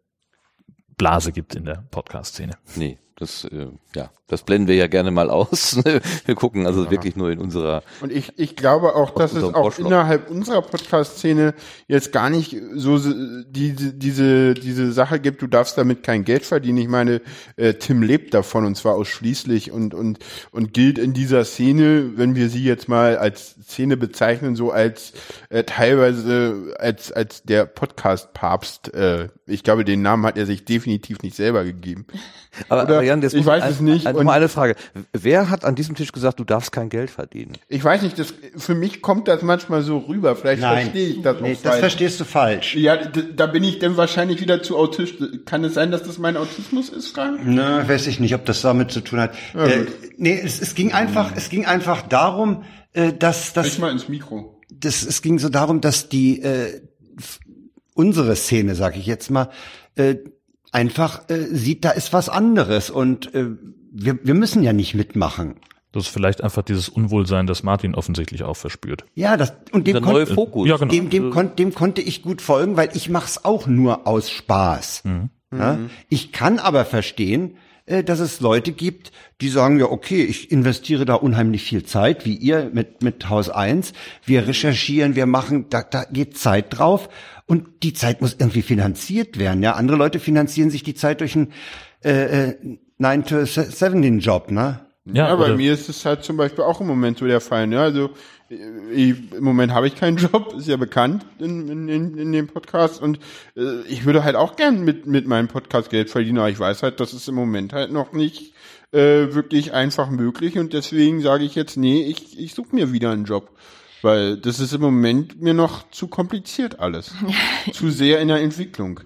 [SPEAKER 5] Blase gibt in der Podcast-Szene.
[SPEAKER 1] Nee, das, äh, ja, das blenden wir ja gerne mal aus. wir gucken also wirklich nur in unserer,
[SPEAKER 3] Und ich, ich glaube auch, dass es auch
[SPEAKER 1] Vorschlag.
[SPEAKER 3] innerhalb unserer Podcast-Szene jetzt gar nicht so diese, diese, diese Sache gibt, du darfst damit kein Geld verdienen. Ich meine, äh, Tim lebt davon und zwar ausschließlich und, und, und gilt in dieser Szene, wenn wir sie jetzt mal als Szene bezeichnen, so als äh, teilweise als, als der Podcast-Papst. Äh, ich glaube, den Namen hat er sich definitiv nicht selber gegeben.
[SPEAKER 1] aber,
[SPEAKER 3] Oder
[SPEAKER 1] aber Jan,
[SPEAKER 3] ich weiß es nicht
[SPEAKER 1] Ein,
[SPEAKER 3] und-
[SPEAKER 1] mal eine Frage. Wer hat an diesem Tisch gesagt, du darfst kein Geld verdienen?
[SPEAKER 3] Ich weiß nicht, das, für mich kommt das manchmal so rüber. Vielleicht verstehe ich das
[SPEAKER 4] nee,
[SPEAKER 3] auch
[SPEAKER 4] das
[SPEAKER 3] falsch.
[SPEAKER 4] verstehst du falsch.
[SPEAKER 3] Ja, da bin ich dann wahrscheinlich wieder zu autistisch. Kann es sein, dass das mein Autismus ist, Frank?
[SPEAKER 4] Na, weiß ich nicht, ob das damit zu tun hat. äh, nee, es, es ging einfach, es ging einfach darum, äh, dass
[SPEAKER 3] Sprich
[SPEAKER 4] das,
[SPEAKER 3] mal ins Mikro.
[SPEAKER 4] das, es ging so darum, dass die äh, unsere Szene, sag ich jetzt mal, äh, einfach äh, sieht, da ist was anderes und äh, wir, wir müssen ja nicht mitmachen.
[SPEAKER 5] Das ist vielleicht einfach dieses Unwohlsein, das Martin offensichtlich auch verspürt.
[SPEAKER 4] Ja, das und dem,
[SPEAKER 1] Der neue Fokus.
[SPEAKER 5] Ja, genau.
[SPEAKER 4] dem, dem, kon dem konnte ich gut folgen, weil ich mach's auch nur aus Spaß. Ja? Ich kann aber verstehen, äh, dass es Leute gibt, die sagen, ja, okay, ich investiere da unheimlich viel Zeit, wie ihr mit, mit Haus 1. Wir recherchieren, wir machen, da, da geht Zeit drauf. Und die Zeit muss irgendwie finanziert werden. Ja, andere Leute finanzieren sich die Zeit durch einen äh, äh, 9 to 17 Job, ne?
[SPEAKER 5] Ja,
[SPEAKER 3] Ja, bei mir ist es halt zum Beispiel auch im Moment so der Fall. Ne? Also äh, ich, im Moment habe ich keinen Job, ist ja bekannt in, in, in, in dem Podcast. Und äh, ich würde halt auch gern mit, mit meinem Podcast Geld verdienen, aber ich weiß halt, das ist im Moment halt noch nicht äh, wirklich einfach möglich. Und deswegen sage ich jetzt, nee, ich, ich suche mir wieder einen Job. Weil das ist im Moment mir noch zu kompliziert alles. zu sehr in der Entwicklung.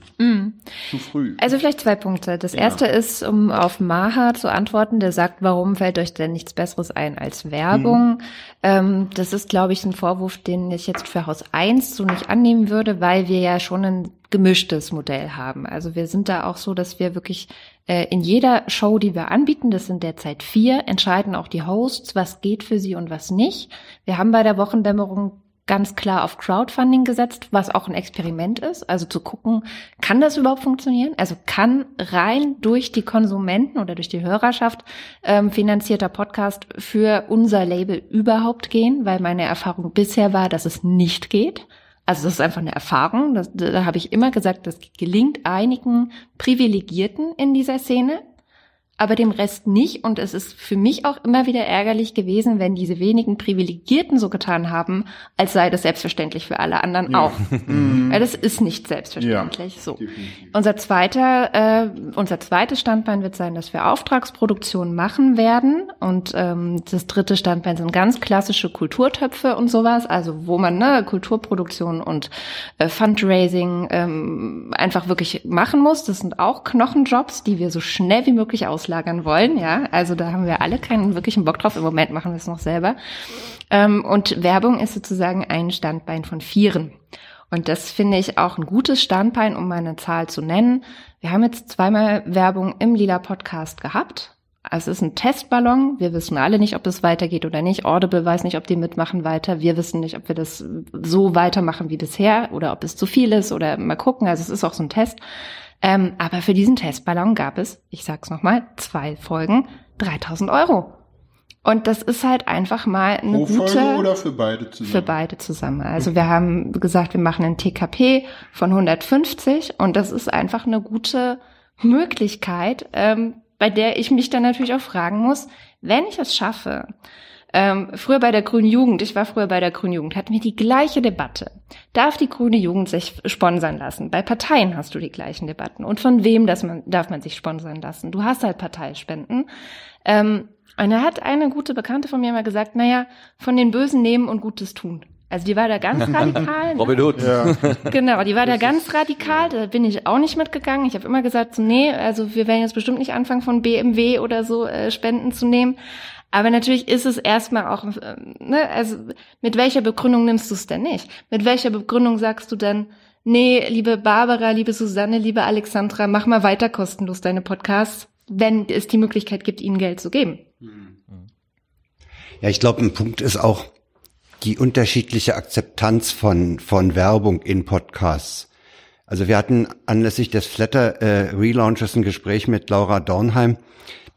[SPEAKER 3] Zu früh.
[SPEAKER 6] Also vielleicht zwei Punkte. Das erste ist, um auf Maha zu antworten, der sagt, warum fällt euch denn nichts Besseres ein als Werbung? Ähm, das ist, glaube ich, ein Vorwurf, den ich jetzt für Haus 1 so nicht annehmen würde, weil wir ja schon ein gemischtes Modell haben. Also wir sind da auch so, dass wir wirklich in jeder Show, die wir anbieten, das sind derzeit vier, entscheiden auch die Hosts, was geht für sie und was nicht. Wir haben bei der Wochendämmerung ganz klar auf Crowdfunding gesetzt, was auch ein Experiment ist. Also zu gucken, kann das überhaupt funktionieren? Also kann rein durch die Konsumenten oder durch die Hörerschaft ähm, finanzierter Podcast für unser Label überhaupt gehen? Weil meine Erfahrung bisher war, dass es nicht geht. Also das ist einfach eine Erfahrung. Das, da habe ich immer gesagt, das gelingt einigen Privilegierten in dieser Szene. Aber dem Rest nicht. Und es ist für mich auch immer wieder ärgerlich gewesen, wenn diese wenigen Privilegierten so getan haben, als sei das selbstverständlich für alle anderen auch. Weil das ist nicht selbstverständlich.
[SPEAKER 3] Ja,
[SPEAKER 6] so.
[SPEAKER 3] definitiv.
[SPEAKER 6] Unser zweiter, äh, unser zweites Standbein wird sein, dass wir Auftragsproduktion machen werden. Und ähm, das dritte Standbein sind ganz klassische Kulturtöpfe und sowas, also wo man ne, Kulturproduktion und äh, Fundraising ähm, einfach wirklich machen muss. Das sind auch Knochenjobs, die wir so schnell wie möglich auslagern wollen. Ja, also da haben wir alle keinen wirklichen Bock drauf. Im Moment machen wir es noch selber. Ähm, und Werbung ist sozusagen ein Standbein von vieren. Und das finde ich auch ein gutes Standbein, um mal eine Zahl zu nennen. Wir haben jetzt zweimal Werbung im Lila Podcast gehabt. Also es ist ein Testballon. Wir wissen alle nicht, ob das weitergeht oder nicht. Audible weiß nicht, ob die mitmachen weiter. Wir wissen nicht, ob wir das so weitermachen wie bisher oder ob es zu viel ist oder mal gucken. Also es ist auch so ein Test. Ähm, aber für diesen Testballon gab es, ich sag's nochmal, zwei Folgen, 3000 Euro. Und das ist halt einfach mal eine
[SPEAKER 3] Pro
[SPEAKER 6] gute
[SPEAKER 3] Folge oder für beide zusammen?
[SPEAKER 6] für beide zusammen. Also wir haben gesagt, wir machen ein TKP von 150 und das ist einfach eine gute Möglichkeit, ähm, bei der ich mich dann natürlich auch fragen muss, wenn ich es schaffe, ähm, früher bei der Grünen Jugend, ich war früher bei der Grünen Jugend, hatten wir die gleiche Debatte. Darf die Grüne Jugend sich sponsern lassen? Bei Parteien hast du die gleichen Debatten. Und von wem das man, darf man sich sponsern lassen? Du hast halt Parteispenden. Ähm, und da hat eine gute Bekannte von mir mal gesagt, naja, von den Bösen nehmen und Gutes tun. Also die war da ganz radikal. ne?
[SPEAKER 1] Robin Hood.
[SPEAKER 3] Ja.
[SPEAKER 6] Genau, die war da ganz radikal, da bin ich auch nicht mitgegangen. Ich habe immer gesagt, so, nee, also wir werden jetzt bestimmt nicht anfangen, von BMW oder so äh, Spenden zu nehmen. Aber natürlich ist es erstmal auch, ähm, ne, also mit welcher Begründung nimmst du es denn nicht? Mit welcher Begründung sagst du dann, nee, liebe Barbara, liebe Susanne, liebe Alexandra, mach mal weiter kostenlos deine Podcasts, wenn es die Möglichkeit gibt, ihnen Geld zu geben.
[SPEAKER 4] Ja, ich glaube, ein Punkt ist auch die unterschiedliche Akzeptanz von, von Werbung in Podcasts. Also wir hatten anlässlich des Flatter äh, Relaunches ein Gespräch mit Laura Dornheim,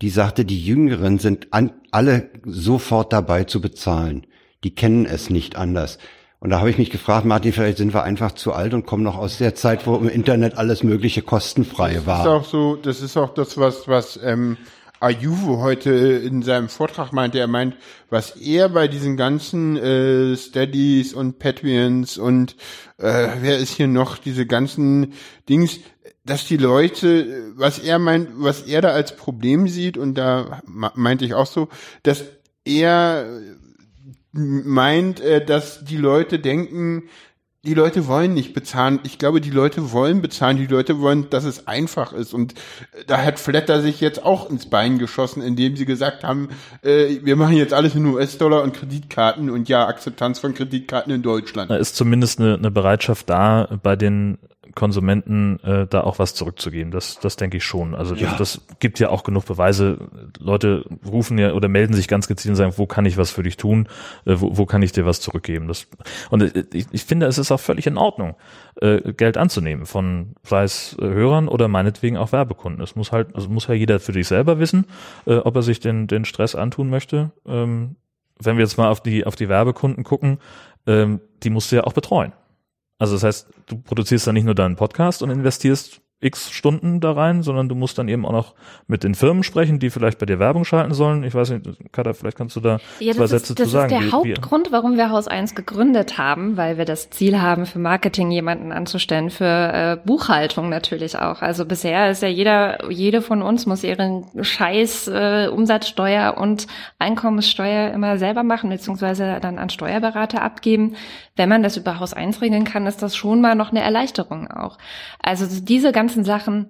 [SPEAKER 4] die sagte, die Jüngeren sind an, alle sofort dabei zu bezahlen. Die kennen es nicht anders. Und da habe ich mich gefragt, Martin, vielleicht sind wir einfach zu alt und kommen noch aus der Zeit, wo im Internet alles Mögliche kostenfrei
[SPEAKER 3] Das ist
[SPEAKER 4] war.
[SPEAKER 3] auch so, das ist auch das, was, was ähm, Ayuvo heute in seinem Vortrag meinte. Er meint, was er bei diesen ganzen äh, Steadies und Patreons und äh, wer ist hier noch, diese ganzen Dings, dass die Leute, was er meint, was er da als Problem sieht, und da meinte ich auch so, dass er meint, äh, dass die Leute denken, die Leute wollen nicht bezahlen. Ich glaube, die Leute wollen bezahlen. Die Leute wollen, dass es einfach ist. Und äh, da hat Flatter sich jetzt auch ins Bein geschossen, indem sie gesagt haben, äh, wir machen jetzt alles in US-Dollar und Kreditkarten und ja, Akzeptanz von Kreditkarten in Deutschland.
[SPEAKER 5] Da ist zumindest eine, eine Bereitschaft da, bei den Konsumenten äh, da auch was zurückzugeben. Das, das denke ich schon. Also das, das gibt ja auch genug Beweise. Leute rufen ja oder melden sich ganz gezielt und sagen, wo kann ich was für dich tun? Äh, wo, wo kann ich dir was zurückgeben? Das, und äh, ich, ich finde, es ist auch völlig in Ordnung, äh, Geld anzunehmen von sei es äh, Hörern oder meinetwegen auch Werbekunden. Es muss halt, also muss ja jeder für sich selber wissen, äh, ob er sich den, den Stress antun möchte. Ähm, wenn wir jetzt mal auf die, auf die Werbekunden gucken, ähm, die musst du ja auch betreuen. Also das heißt, du produzierst dann nicht nur deinen Podcast und investierst x Stunden da rein, sondern du musst dann eben auch noch mit den Firmen sprechen, die vielleicht bei dir Werbung schalten sollen. Ich weiß nicht, Katha, vielleicht kannst du da
[SPEAKER 6] Ja,
[SPEAKER 5] zwei
[SPEAKER 6] das
[SPEAKER 5] Sätze
[SPEAKER 6] ist, das
[SPEAKER 5] zu sagen.
[SPEAKER 6] ist der
[SPEAKER 5] wie-
[SPEAKER 6] Hauptgrund, warum wir Haus 1 gegründet haben, weil wir das Ziel haben, für Marketing jemanden anzustellen, für äh, Buchhaltung natürlich auch. Also bisher ist ja jeder, jede von uns muss ihren Scheiß äh, Umsatzsteuer und Einkommenssteuer immer selber machen, beziehungsweise dann an Steuerberater abgeben. Wenn man das über Haus 1 regeln kann, ist das schon mal noch eine Erleichterung auch. Also diese ganzen Sachen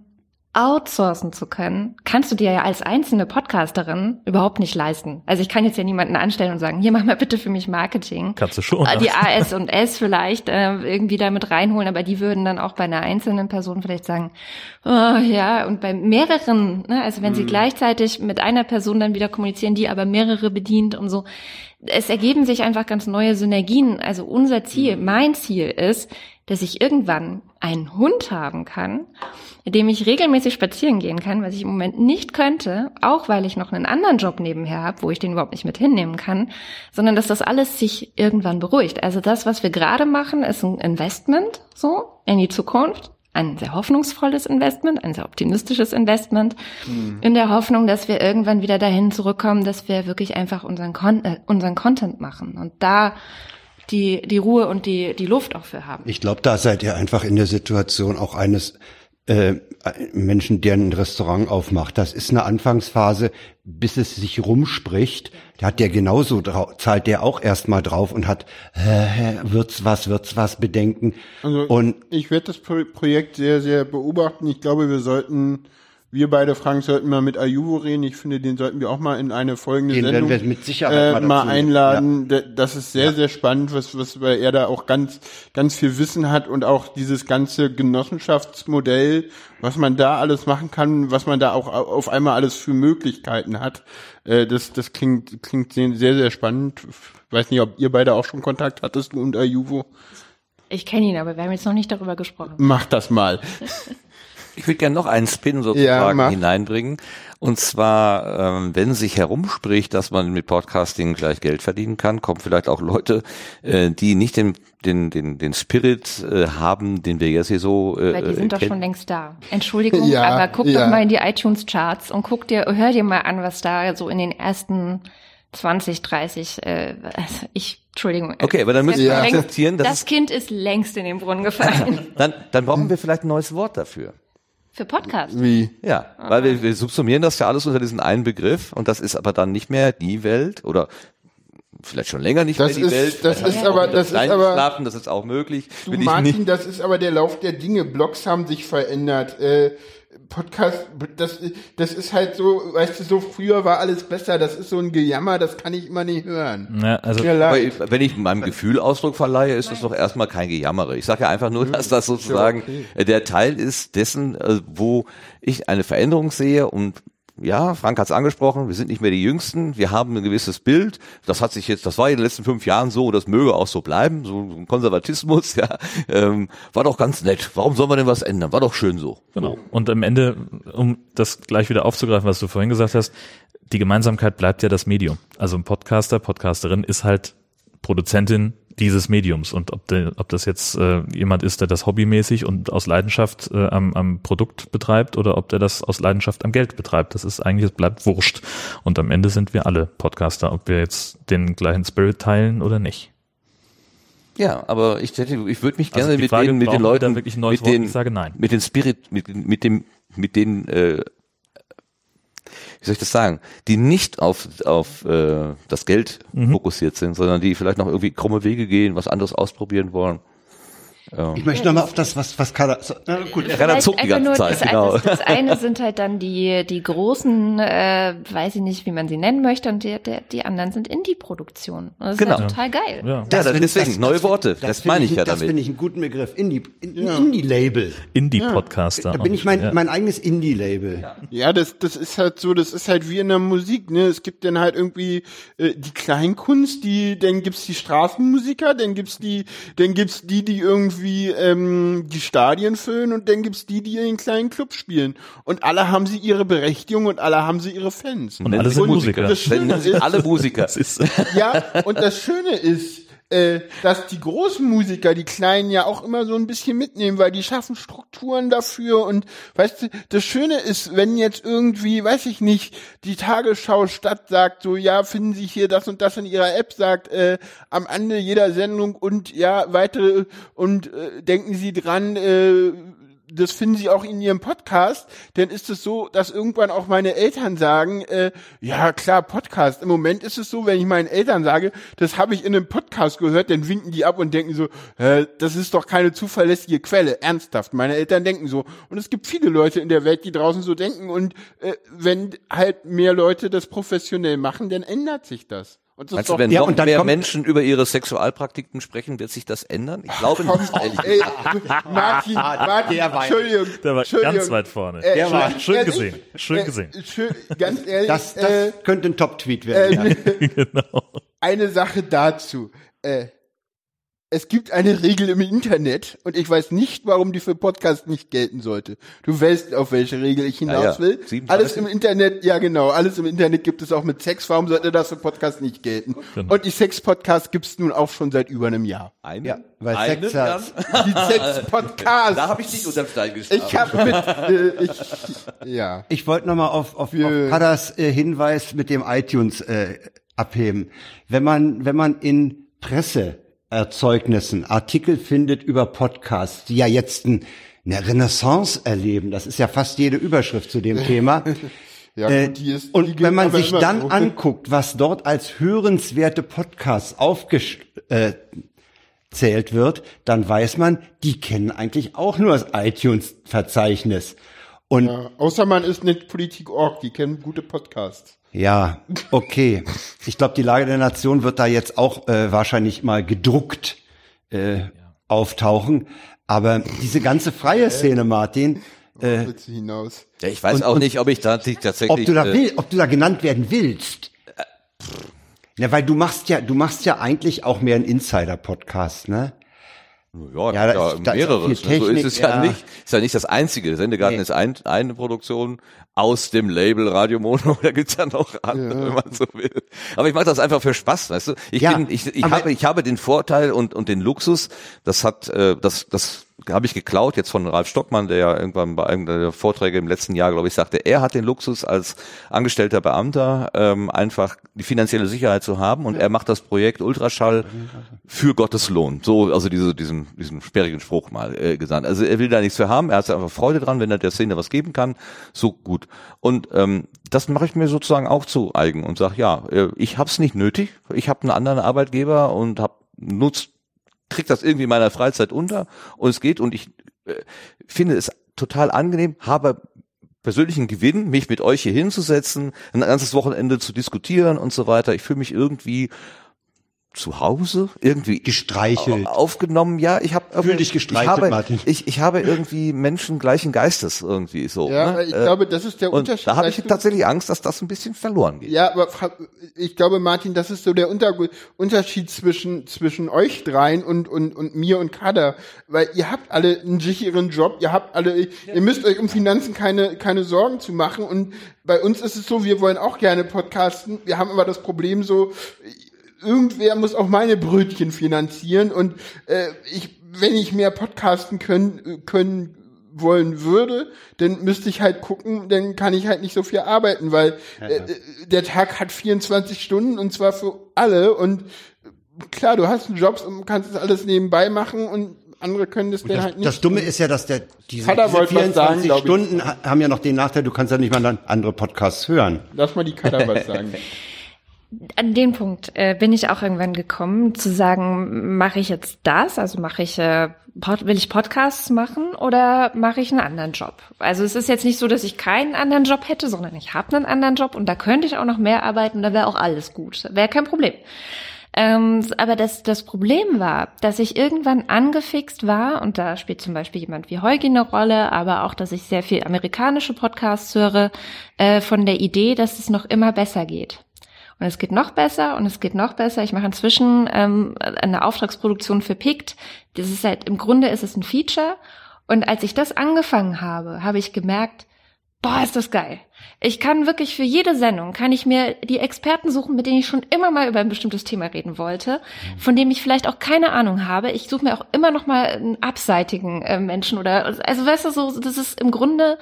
[SPEAKER 6] outsourcen zu können, kannst du dir ja als einzelne Podcasterin überhaupt nicht leisten. Also ich kann jetzt ja niemanden anstellen und sagen, hier mach mal bitte für mich Marketing.
[SPEAKER 5] Kannst du schon.
[SPEAKER 6] Äh, Die AS und S vielleicht äh, irgendwie damit reinholen, aber die würden dann auch bei einer einzelnen Person vielleicht sagen, oh, ja, und bei mehreren, ne, also wenn sie gleichzeitig mit einer Person dann wieder kommunizieren, die aber mehrere bedient und so, es ergeben sich einfach ganz neue Synergien. Also unser Ziel, mein Ziel ist, dass ich irgendwann einen Hund haben kann, mit dem ich regelmäßig spazieren gehen kann, was ich im Moment nicht könnte, auch weil ich noch einen anderen Job nebenher habe, wo ich den überhaupt nicht mit hinnehmen kann, sondern dass das alles sich irgendwann beruhigt. Also das, was wir gerade machen, ist ein Investment so in die Zukunft. ein sehr hoffnungsvolles Investment, ein sehr optimistisches Investment, in der Hoffnung, dass wir irgendwann wieder dahin zurückkommen, dass wir wirklich einfach unseren, Con äh, unseren Content machen und da die, die Ruhe und die, die Luft auch für haben.
[SPEAKER 4] Ich glaube, da seid ihr einfach in der Situation auch eines äh, Menschen, der ein Restaurant aufmacht. Das ist eine Anfangsphase, bis es sich rumspricht. Da hat der genauso drauf, zahlt der auch erstmal drauf und hat, äh, wird's was, wird's was Bedenken.
[SPEAKER 3] Also
[SPEAKER 4] und
[SPEAKER 3] ich werde das Pro Projekt sehr, sehr beobachten. Ich glaube, wir sollten, wir beide, Frank, sollten mal mit Ayuvo reden. Ich finde, den sollten wir auch mal in eine folgende
[SPEAKER 4] Den
[SPEAKER 3] Sendung
[SPEAKER 4] werden wir mit Sicherheit
[SPEAKER 3] äh,
[SPEAKER 4] mal
[SPEAKER 3] mal, einladen. Da- Das ist sehr, sehr spannend, was, was, weil er da auch ganz, ganz viel Wissen hat und auch dieses ganze Genossenschaftsmodell, was man da alles machen kann, was man da auch au- auf einmal alles für Möglichkeiten hat. Äh, das, das klingt, klingt sehr, sehr spannend. Weiß nicht, ob ihr beide auch schon Kontakt hattest, du und Ayuvo.
[SPEAKER 6] Ich kenne ihn, aber wir haben jetzt noch nicht darüber gesprochen.
[SPEAKER 3] Mach das mal.
[SPEAKER 1] Ich würde gerne noch einen Spin
[SPEAKER 3] Ja,
[SPEAKER 1] sozusagen
[SPEAKER 3] mach.
[SPEAKER 1] hineinbringen. Und zwar, ähm, wenn sich herumspricht, dass man mit Podcasting gleich Geld verdienen kann, kommen vielleicht auch Leute, äh, die nicht den, den, den, den Spirit äh, haben, den wir jetzt hier so äh,
[SPEAKER 6] Weil die sind doch
[SPEAKER 1] kennen.
[SPEAKER 6] schon längst da. Entschuldigung,
[SPEAKER 3] Ja,
[SPEAKER 6] aber guck
[SPEAKER 3] ja.
[SPEAKER 6] doch mal in die iTunes-Charts und guck dir, hör dir mal an, was da so in den ersten 20, 30, äh, also ich, Entschuldigung.
[SPEAKER 1] Okay, aber dann müssen wir akzeptieren, dass
[SPEAKER 6] Das Kind ist längst in den Brunnen gefallen.
[SPEAKER 1] dann, dann brauchen wir vielleicht ein neues Wort dafür.
[SPEAKER 6] Für Podcast.
[SPEAKER 3] Wie?
[SPEAKER 1] Ja, weil wir, wir subsumieren das ja alles unter diesen einen Begriff und das ist aber dann nicht mehr die Welt oder vielleicht schon länger nicht
[SPEAKER 3] Das
[SPEAKER 1] mehr die
[SPEAKER 3] ist-
[SPEAKER 1] Welt.
[SPEAKER 3] das ist aber- das ist aber-
[SPEAKER 1] Schlafen, das ist auch möglich.
[SPEAKER 3] Du Martin,
[SPEAKER 1] nicht-
[SPEAKER 3] das ist aber der Lauf der Dinge. Blogs haben sich verändert. Äh, Podcast, das, das ist halt so, weißt du, so früher war alles besser. Das ist so ein Gejammer, das kann ich immer nicht hören.
[SPEAKER 5] Ja, also
[SPEAKER 1] Aber wenn ich meinem Gefühl Ausdruck verleihe, ist das doch erstmal kein Gejammere. Ich sage ja einfach nur, dass das sozusagen äh, der Teil ist dessen, äh, wo ich eine Veränderung sehe und ja, Frank hat es angesprochen, wir sind nicht mehr die Jüngsten, wir haben ein gewisses Bild, das hat sich jetzt, das war in den letzten fünf Jahren so, das möge auch so bleiben, so ein Konservatismus, ja, ähm, war doch ganz nett, warum soll man denn was ändern, war doch schön so.
[SPEAKER 5] Genau. Und am Ende, um das gleich wieder aufzugreifen, was du vorhin gesagt hast, die Gemeinsamkeit bleibt ja das Medium. Also ein Podcaster, Podcasterin ist halt Produzentin dieses Mediums. Und ob, der, ob das jetzt äh, jemand ist, der das hobbymäßig und aus Leidenschaft äh, am, am Produkt betreibt oder ob der das aus Leidenschaft am Geld betreibt, das ist eigentlich, es bleibt wurscht. Und am Ende sind wir alle Podcaster, ob wir jetzt den gleichen Spirit teilen oder nicht.
[SPEAKER 1] Ja, aber ich hätte, ich würde mich
[SPEAKER 5] Also
[SPEAKER 1] gerne mit
[SPEAKER 5] Frage,
[SPEAKER 1] den, mit den Leuten, mit
[SPEAKER 5] Wort?
[SPEAKER 1] den,
[SPEAKER 5] Ich sage nein.
[SPEAKER 1] mit den Spirit, mit, mit dem, mit den, äh, wie soll ich das sagen, die nicht auf, auf äh, das Geld
[SPEAKER 5] Mhm.
[SPEAKER 1] fokussiert sind, sondern die vielleicht noch irgendwie krumme Wege gehen, was anderes ausprobieren wollen.
[SPEAKER 4] Ich möchte nochmal auf das, was, was Kader, so, na gut,
[SPEAKER 1] Rainer zuckt die ganze
[SPEAKER 6] nur
[SPEAKER 1] Zeit,
[SPEAKER 6] das,
[SPEAKER 1] genau.
[SPEAKER 6] das, das eine sind halt dann die, die großen, äh, weiß ich nicht, wie man sie nennen möchte, und die, der, die anderen sind Indie-Produktionen. Das ist
[SPEAKER 1] Genau.
[SPEAKER 6] ja total geil.
[SPEAKER 5] Ja.
[SPEAKER 1] Ja, das,
[SPEAKER 4] finde-
[SPEAKER 1] deswegen, neue Worte, das, meine ich ja
[SPEAKER 4] Das
[SPEAKER 1] damit.
[SPEAKER 4] finde ich einen guten Begriff. Indie, in, Indie-Label.
[SPEAKER 5] Indie-Podcaster.
[SPEAKER 4] Da bin ich mein,
[SPEAKER 5] Ja.
[SPEAKER 4] mein eigenes Indie-Label.
[SPEAKER 3] Ja, das, das ist halt so, das ist halt wie in der Musik, ne? Es gibt dann halt irgendwie äh, die Kleinkunst, die, dann gibt's die Straßenmusiker, dann gibt's die, dann gibt's die, die irgendwie ähm, die Stadien füllen und dann gibt's die, die in den kleinen Clubs spielen. Und alle haben sie ihre Berechtigung und alle haben sie ihre Fans.
[SPEAKER 5] Und alle sind Musiker.
[SPEAKER 3] Das Schöne ist,
[SPEAKER 1] alle Musiker.
[SPEAKER 3] Ja, und das Schöne ist, äh, dass die großen Musiker die kleinen ja auch immer so ein bisschen mitnehmen, weil die schaffen Strukturen dafür und weißt du, das Schöne ist, wenn jetzt irgendwie, weiß ich nicht, die Tagesschau Stadt sagt so, ja, finden Sie hier das und das in Ihrer App, sagt äh, am Ende jeder Sendung und ja, weitere und äh, denken Sie dran, äh, das finden sie auch in ihrem Podcast, dann ist es so, dass irgendwann auch meine Eltern sagen, äh, ja klar, Podcast. Im Moment ist es so, wenn ich meinen Eltern sage, das habe ich in einem Podcast gehört, dann winken die ab und denken so, äh, das ist doch keine zuverlässige Quelle, ernsthaft. Meine Eltern denken so. Und es gibt viele Leute in der Welt, die draußen so denken und äh, wenn halt mehr Leute das professionell machen, dann ändert sich das. Und
[SPEAKER 1] Meinst du,
[SPEAKER 3] doch
[SPEAKER 1] wenn
[SPEAKER 4] Ja,
[SPEAKER 1] noch
[SPEAKER 4] und dann
[SPEAKER 1] mehr Menschen über ihre Sexualpraktiken sprechen, wird sich das ändern? Ich glaube nicht,
[SPEAKER 3] ey, Martin, Martin,
[SPEAKER 4] der war-
[SPEAKER 3] Entschuldigung,
[SPEAKER 5] der war
[SPEAKER 3] Entschuldigung.
[SPEAKER 5] ganz weit vorne.
[SPEAKER 3] Äh,
[SPEAKER 4] Der war-
[SPEAKER 3] schön-
[SPEAKER 5] schön
[SPEAKER 3] ehrlich,
[SPEAKER 5] gesehen, schön
[SPEAKER 3] äh,
[SPEAKER 5] gesehen.
[SPEAKER 3] Schön, ganz ehrlich,
[SPEAKER 4] Das, das
[SPEAKER 3] äh,
[SPEAKER 4] könnte ein Top-Tweet werden. ja.
[SPEAKER 3] äh,
[SPEAKER 5] genau.
[SPEAKER 3] eine Sache dazu. Äh, es gibt eine Regel im Internet und ich weiß nicht, warum die für Podcast nicht gelten sollte. Du weißt, auf welche Regel ich hinaus
[SPEAKER 1] Ah ja,
[SPEAKER 3] will.
[SPEAKER 1] 37.
[SPEAKER 3] Alles im Internet, ja genau, alles im Internet gibt es auch mit Sex. Warum sollte das für Podcast nicht gelten?
[SPEAKER 5] Genau.
[SPEAKER 3] Und die Sex-Podcast gibt es nun auch schon seit über einem Jahr.
[SPEAKER 1] Eine?
[SPEAKER 4] Ja, weil
[SPEAKER 1] Eine,
[SPEAKER 4] Sex hat-
[SPEAKER 1] Jan?
[SPEAKER 3] Die Sex-Podcast.
[SPEAKER 1] Da habe ich nicht unterm Stein gestanden.
[SPEAKER 3] ich habe mit, äh, ich, ja.
[SPEAKER 4] Ich wollte nochmal auf, auf, auf Kadas äh, Hinweis mit dem iTunes äh, abheben. Wenn man, wenn man in Presseerzeugnissen Artikel findet über Podcasts, die ja jetzt ein, eine Renaissance erleben, das ist ja fast jede Überschrift zu dem Thema.
[SPEAKER 3] Ja,
[SPEAKER 4] Äh,
[SPEAKER 3] gut, ist,
[SPEAKER 4] und wenn man sich dann
[SPEAKER 3] so.
[SPEAKER 4] anguckt, was dort als hörenswerte Podcasts aufgezählt äh, zählt wird, dann weiß man, die kennen eigentlich auch nur das iTunes-Verzeichnis. Und
[SPEAKER 3] Ja, außer man ist nicht Politik.org, die kennen gute Podcasts.
[SPEAKER 4] Ja, okay. Ich glaube, die Lage der Nation wird da jetzt auch äh, wahrscheinlich mal gedruckt äh, auftauchen. Aber diese ganze freie Szene, Martin, äh,
[SPEAKER 3] hinaus?
[SPEAKER 1] Ja, ich weiß
[SPEAKER 4] Und-
[SPEAKER 1] auch
[SPEAKER 4] und-
[SPEAKER 1] nicht, ob ich da tatsächlich.
[SPEAKER 4] ob du da
[SPEAKER 1] äh,
[SPEAKER 4] will, ob du da genannt werden willst. Ja, weil du machst ja, du machst ja eigentlich auch mehr einen Insider-Podcast, ne?
[SPEAKER 1] Ja,
[SPEAKER 4] Ja,
[SPEAKER 1] ja,
[SPEAKER 4] da ist- da ist
[SPEAKER 1] mehrere.
[SPEAKER 4] auch viel
[SPEAKER 1] so
[SPEAKER 4] Technik,
[SPEAKER 1] ist es ja,
[SPEAKER 4] ja.
[SPEAKER 1] nicht. Ist ja nicht das einzige. Sendegarten
[SPEAKER 4] Nee.
[SPEAKER 1] ist ein, eine Produktion aus dem Label Radio Mono. Da gibt's ja noch andere, wenn man so will. Aber ich mache das einfach für Spaß, weißt du? Ich
[SPEAKER 4] Ja,
[SPEAKER 1] bin, ich, ich habe, ich habe den Vorteil und und den Luxus. Das hat, äh, das, das habe ich geklaut jetzt von Ralf Stockmann, der ja irgendwann bei einem der Vorträge im letzten Jahr, glaube ich, sagte, er hat den Luxus als angestellter Beamter ähm, einfach die finanzielle Sicherheit zu haben und er macht das Projekt Ultraschall für Gottes Lohn. So, also diese, diesen, diesen sperrigen Spruch mal äh, gesagt. Also er will da nichts für haben, er hat einfach Freude dran, wenn er der Szene was geben kann, so gut. Und ähm, das mache ich mir sozusagen auch zu eigen und sage, ja, äh, ich hab's nicht nötig, ich habe einen anderen Arbeitgeber und hab nutzt krieg das irgendwie in meiner Freizeit unter und es geht und ich äh, finde es total angenehm, habe persönlichen Gewinn, mich mit euch hier hinzusetzen, ein ganzes Wochenende zu diskutieren und so weiter. Ich fühle mich irgendwie zu Hause, irgendwie
[SPEAKER 4] Gestreichelt.
[SPEAKER 1] aufgenommen. Ja, ich habe
[SPEAKER 4] Fühl dich gestreichelt,
[SPEAKER 1] ich habe,
[SPEAKER 4] Martin.
[SPEAKER 1] Ich, ich habe irgendwie Menschen gleichen Geistes irgendwie so.
[SPEAKER 3] Ja,
[SPEAKER 1] ne?
[SPEAKER 3] ich
[SPEAKER 1] Äh,
[SPEAKER 3] glaube, das ist der Unterschied.
[SPEAKER 1] da habe ich tatsächlich Angst, dass das ein bisschen verloren geht.
[SPEAKER 3] Ja, aber ich glaube, Martin, das ist so der Unter Unterschied zwischen, zwischen euch dreien und, und, und mir und Kader. Weil ihr habt alle einen sicheren Job, ihr habt alle, ihr müsst euch um Finanzen keine, keine Sorgen zu machen. Und bei uns ist es so, wir wollen auch gerne podcasten. Wir haben aber das Problem so, irgendwer muss auch meine Brötchen finanzieren. Und äh, ich, wenn ich mehr podcasten können, können wollen würde, dann müsste ich halt gucken, dann kann ich halt nicht so viel arbeiten, weil äh, der Tag hat 24 Stunden und zwar für alle und klar, du hast einen Job und kannst das alles nebenbei machen und andere können das
[SPEAKER 4] Das,
[SPEAKER 3] halt nicht.
[SPEAKER 4] das Dumme ist ja, dass der diese, diese
[SPEAKER 3] wollte was sagen,
[SPEAKER 4] 24
[SPEAKER 3] glaub ich.
[SPEAKER 4] Stunden ha- haben ja noch den Nachteil, du kannst ja nicht mal dann andere Podcasts hören.
[SPEAKER 3] Lass mal die Kader was sagen.
[SPEAKER 6] An den Punkt äh, bin ich auch irgendwann gekommen, zu sagen, mache ich jetzt das, also mache ich, äh, will ich Podcasts machen oder mache ich einen anderen Job? Also es ist jetzt nicht so, dass ich keinen anderen Job hätte, sondern ich habe einen anderen Job und da könnte ich auch noch mehr arbeiten, da wäre auch alles gut, wäre kein Problem. Ähm, aber das, das Problem war, dass ich irgendwann angefixt war, und da spielt zum Beispiel jemand wie Heugi eine Rolle, aber auch, dass ich sehr viel amerikanische Podcasts höre, äh, von der Idee, dass es noch immer besser geht. Und es geht noch besser und es geht noch besser. Ich mache inzwischen ähm, eine Auftragsproduktion für PICT. Das ist halt, im Grunde ist es ein Feature. Und als ich das angefangen habe, habe ich gemerkt, boah, ist das geil. Ich kann wirklich für jede Sendung, kann ich mir die Experten suchen, mit denen ich schon immer mal über ein bestimmtes Thema reden wollte, von dem ich vielleicht auch keine Ahnung habe. Ich suche mir auch immer noch mal einen abseitigen äh, Menschen oder, also weißt du, so, das ist im Grunde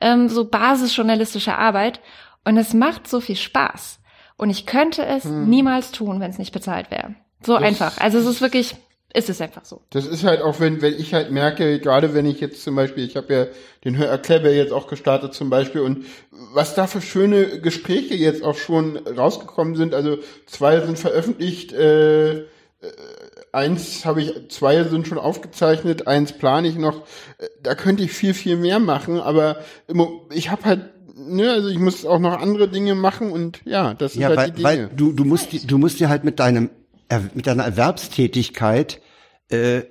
[SPEAKER 6] ähm, so basisjournalistische Arbeit und es macht so viel Spaß. Und ich könnte es niemals tun, wenn es nicht bezahlt wäre. So einfach. Also es ist wirklich, ist es einfach so.
[SPEAKER 3] Das ist halt auch, wenn, wenn ich halt merke, gerade wenn ich jetzt zum Beispiel, ich habe ja den Hör Clever jetzt auch gestartet zum Beispiel und was da für schöne Gespräche jetzt auch schon rausgekommen sind, also zwei sind veröffentlicht, äh, äh, eins habe ich, zwei sind schon aufgezeichnet, eins plane ich noch, Äh, da könnte ich viel, viel mehr machen, aber ich habe halt, ne, also ich muss auch noch andere Dinge machen und ja, das sind
[SPEAKER 4] Ja,
[SPEAKER 3] halt
[SPEAKER 4] weil,
[SPEAKER 3] die Dinge.
[SPEAKER 4] weil du, du musst, die- du musst dir halt mit deinem, mit deiner Erwerbstätigkeit äh,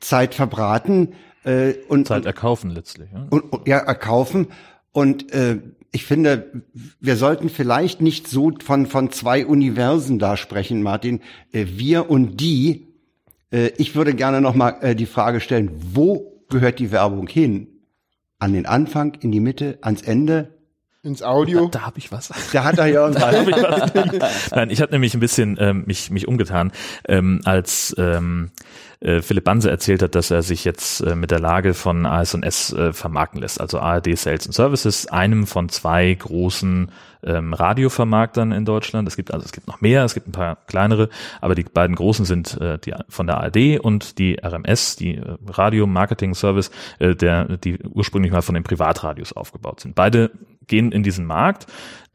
[SPEAKER 4] Zeit verbraten äh, und,
[SPEAKER 5] Zeit erkaufen letztlich. Ja?
[SPEAKER 4] und, und ja erkaufen und äh, ich finde, wir sollten vielleicht nicht so von von zwei Universen da sprechen, Martin. Äh, wir und die. Äh, ich würde gerne nochmal äh, die Frage stellen, wo gehört die Werbung hin? An den Anfang, in die Mitte, ans Ende?
[SPEAKER 3] Ins Audio.
[SPEAKER 5] Da habe ich was.
[SPEAKER 4] Da hat er ja irgendwas.
[SPEAKER 5] Nein, ich habe nämlich ein bisschen ähm, mich, mich umgetan, ähm, als ähm, äh, Philipp Banse erzählt hat, dass er sich jetzt äh, mit der Lage von AS&S äh, vermarkten lässt, also ARD Sales and Services, einem von zwei großen ähm, Radiovermarktern in Deutschland. Es gibt also es gibt noch mehr, es gibt ein paar kleinere, aber die beiden großen sind äh, die von der ARD und die RMS, die äh, Radio Marketing Service, äh, der die ursprünglich mal von den Privatradios aufgebaut sind. Beide gehen in diesen Markt.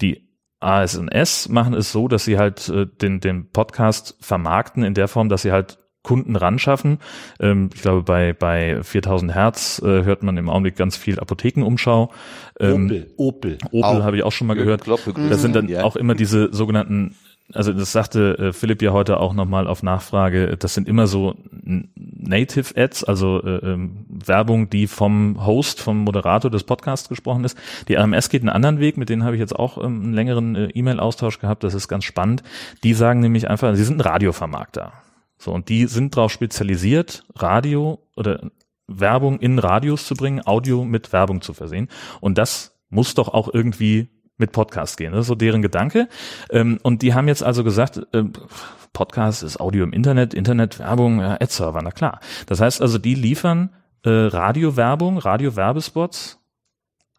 [SPEAKER 5] Die ASNS machen es so, dass sie halt äh, den, den Podcast vermarkten in der Form, dass sie halt Kunden ran schaffen. Ähm, ich glaube, bei, bei 4000 Hertz äh, hört man im Augenblick ganz viel Apothekenumschau. Ähm,
[SPEAKER 4] Opel, Opel.
[SPEAKER 5] Opel habe ich auch schon mal gehört.
[SPEAKER 1] Kloppe,
[SPEAKER 5] Da sind dann
[SPEAKER 1] ja.
[SPEAKER 5] auch immer diese sogenannten, also das sagte äh, Philipp ja heute auch nochmal auf Nachfrage, das sind immer so Native Ads, also äh, ähm, Werbung, die vom Host, vom Moderator des Podcasts gesprochen ist. Die RMS geht einen anderen Weg, mit denen habe ich jetzt auch ähm, einen längeren äh, E-Mail-Austausch gehabt, das ist ganz spannend. Die sagen nämlich einfach, sie sind ein Radiovermarkter. So, und die sind darauf spezialisiert, Radio oder Werbung in Radios zu bringen, Audio mit Werbung zu versehen. Und das muss doch auch irgendwie mit Podcast gehen. Das ist so deren Gedanke. Ähm, und die haben jetzt also gesagt, ähm, Podcast ist Audio im Internet, Internet, Werbung, ja, Ad-Server, na klar. Das heißt also, die liefern äh, Radiowerbung, Radio-Werbespots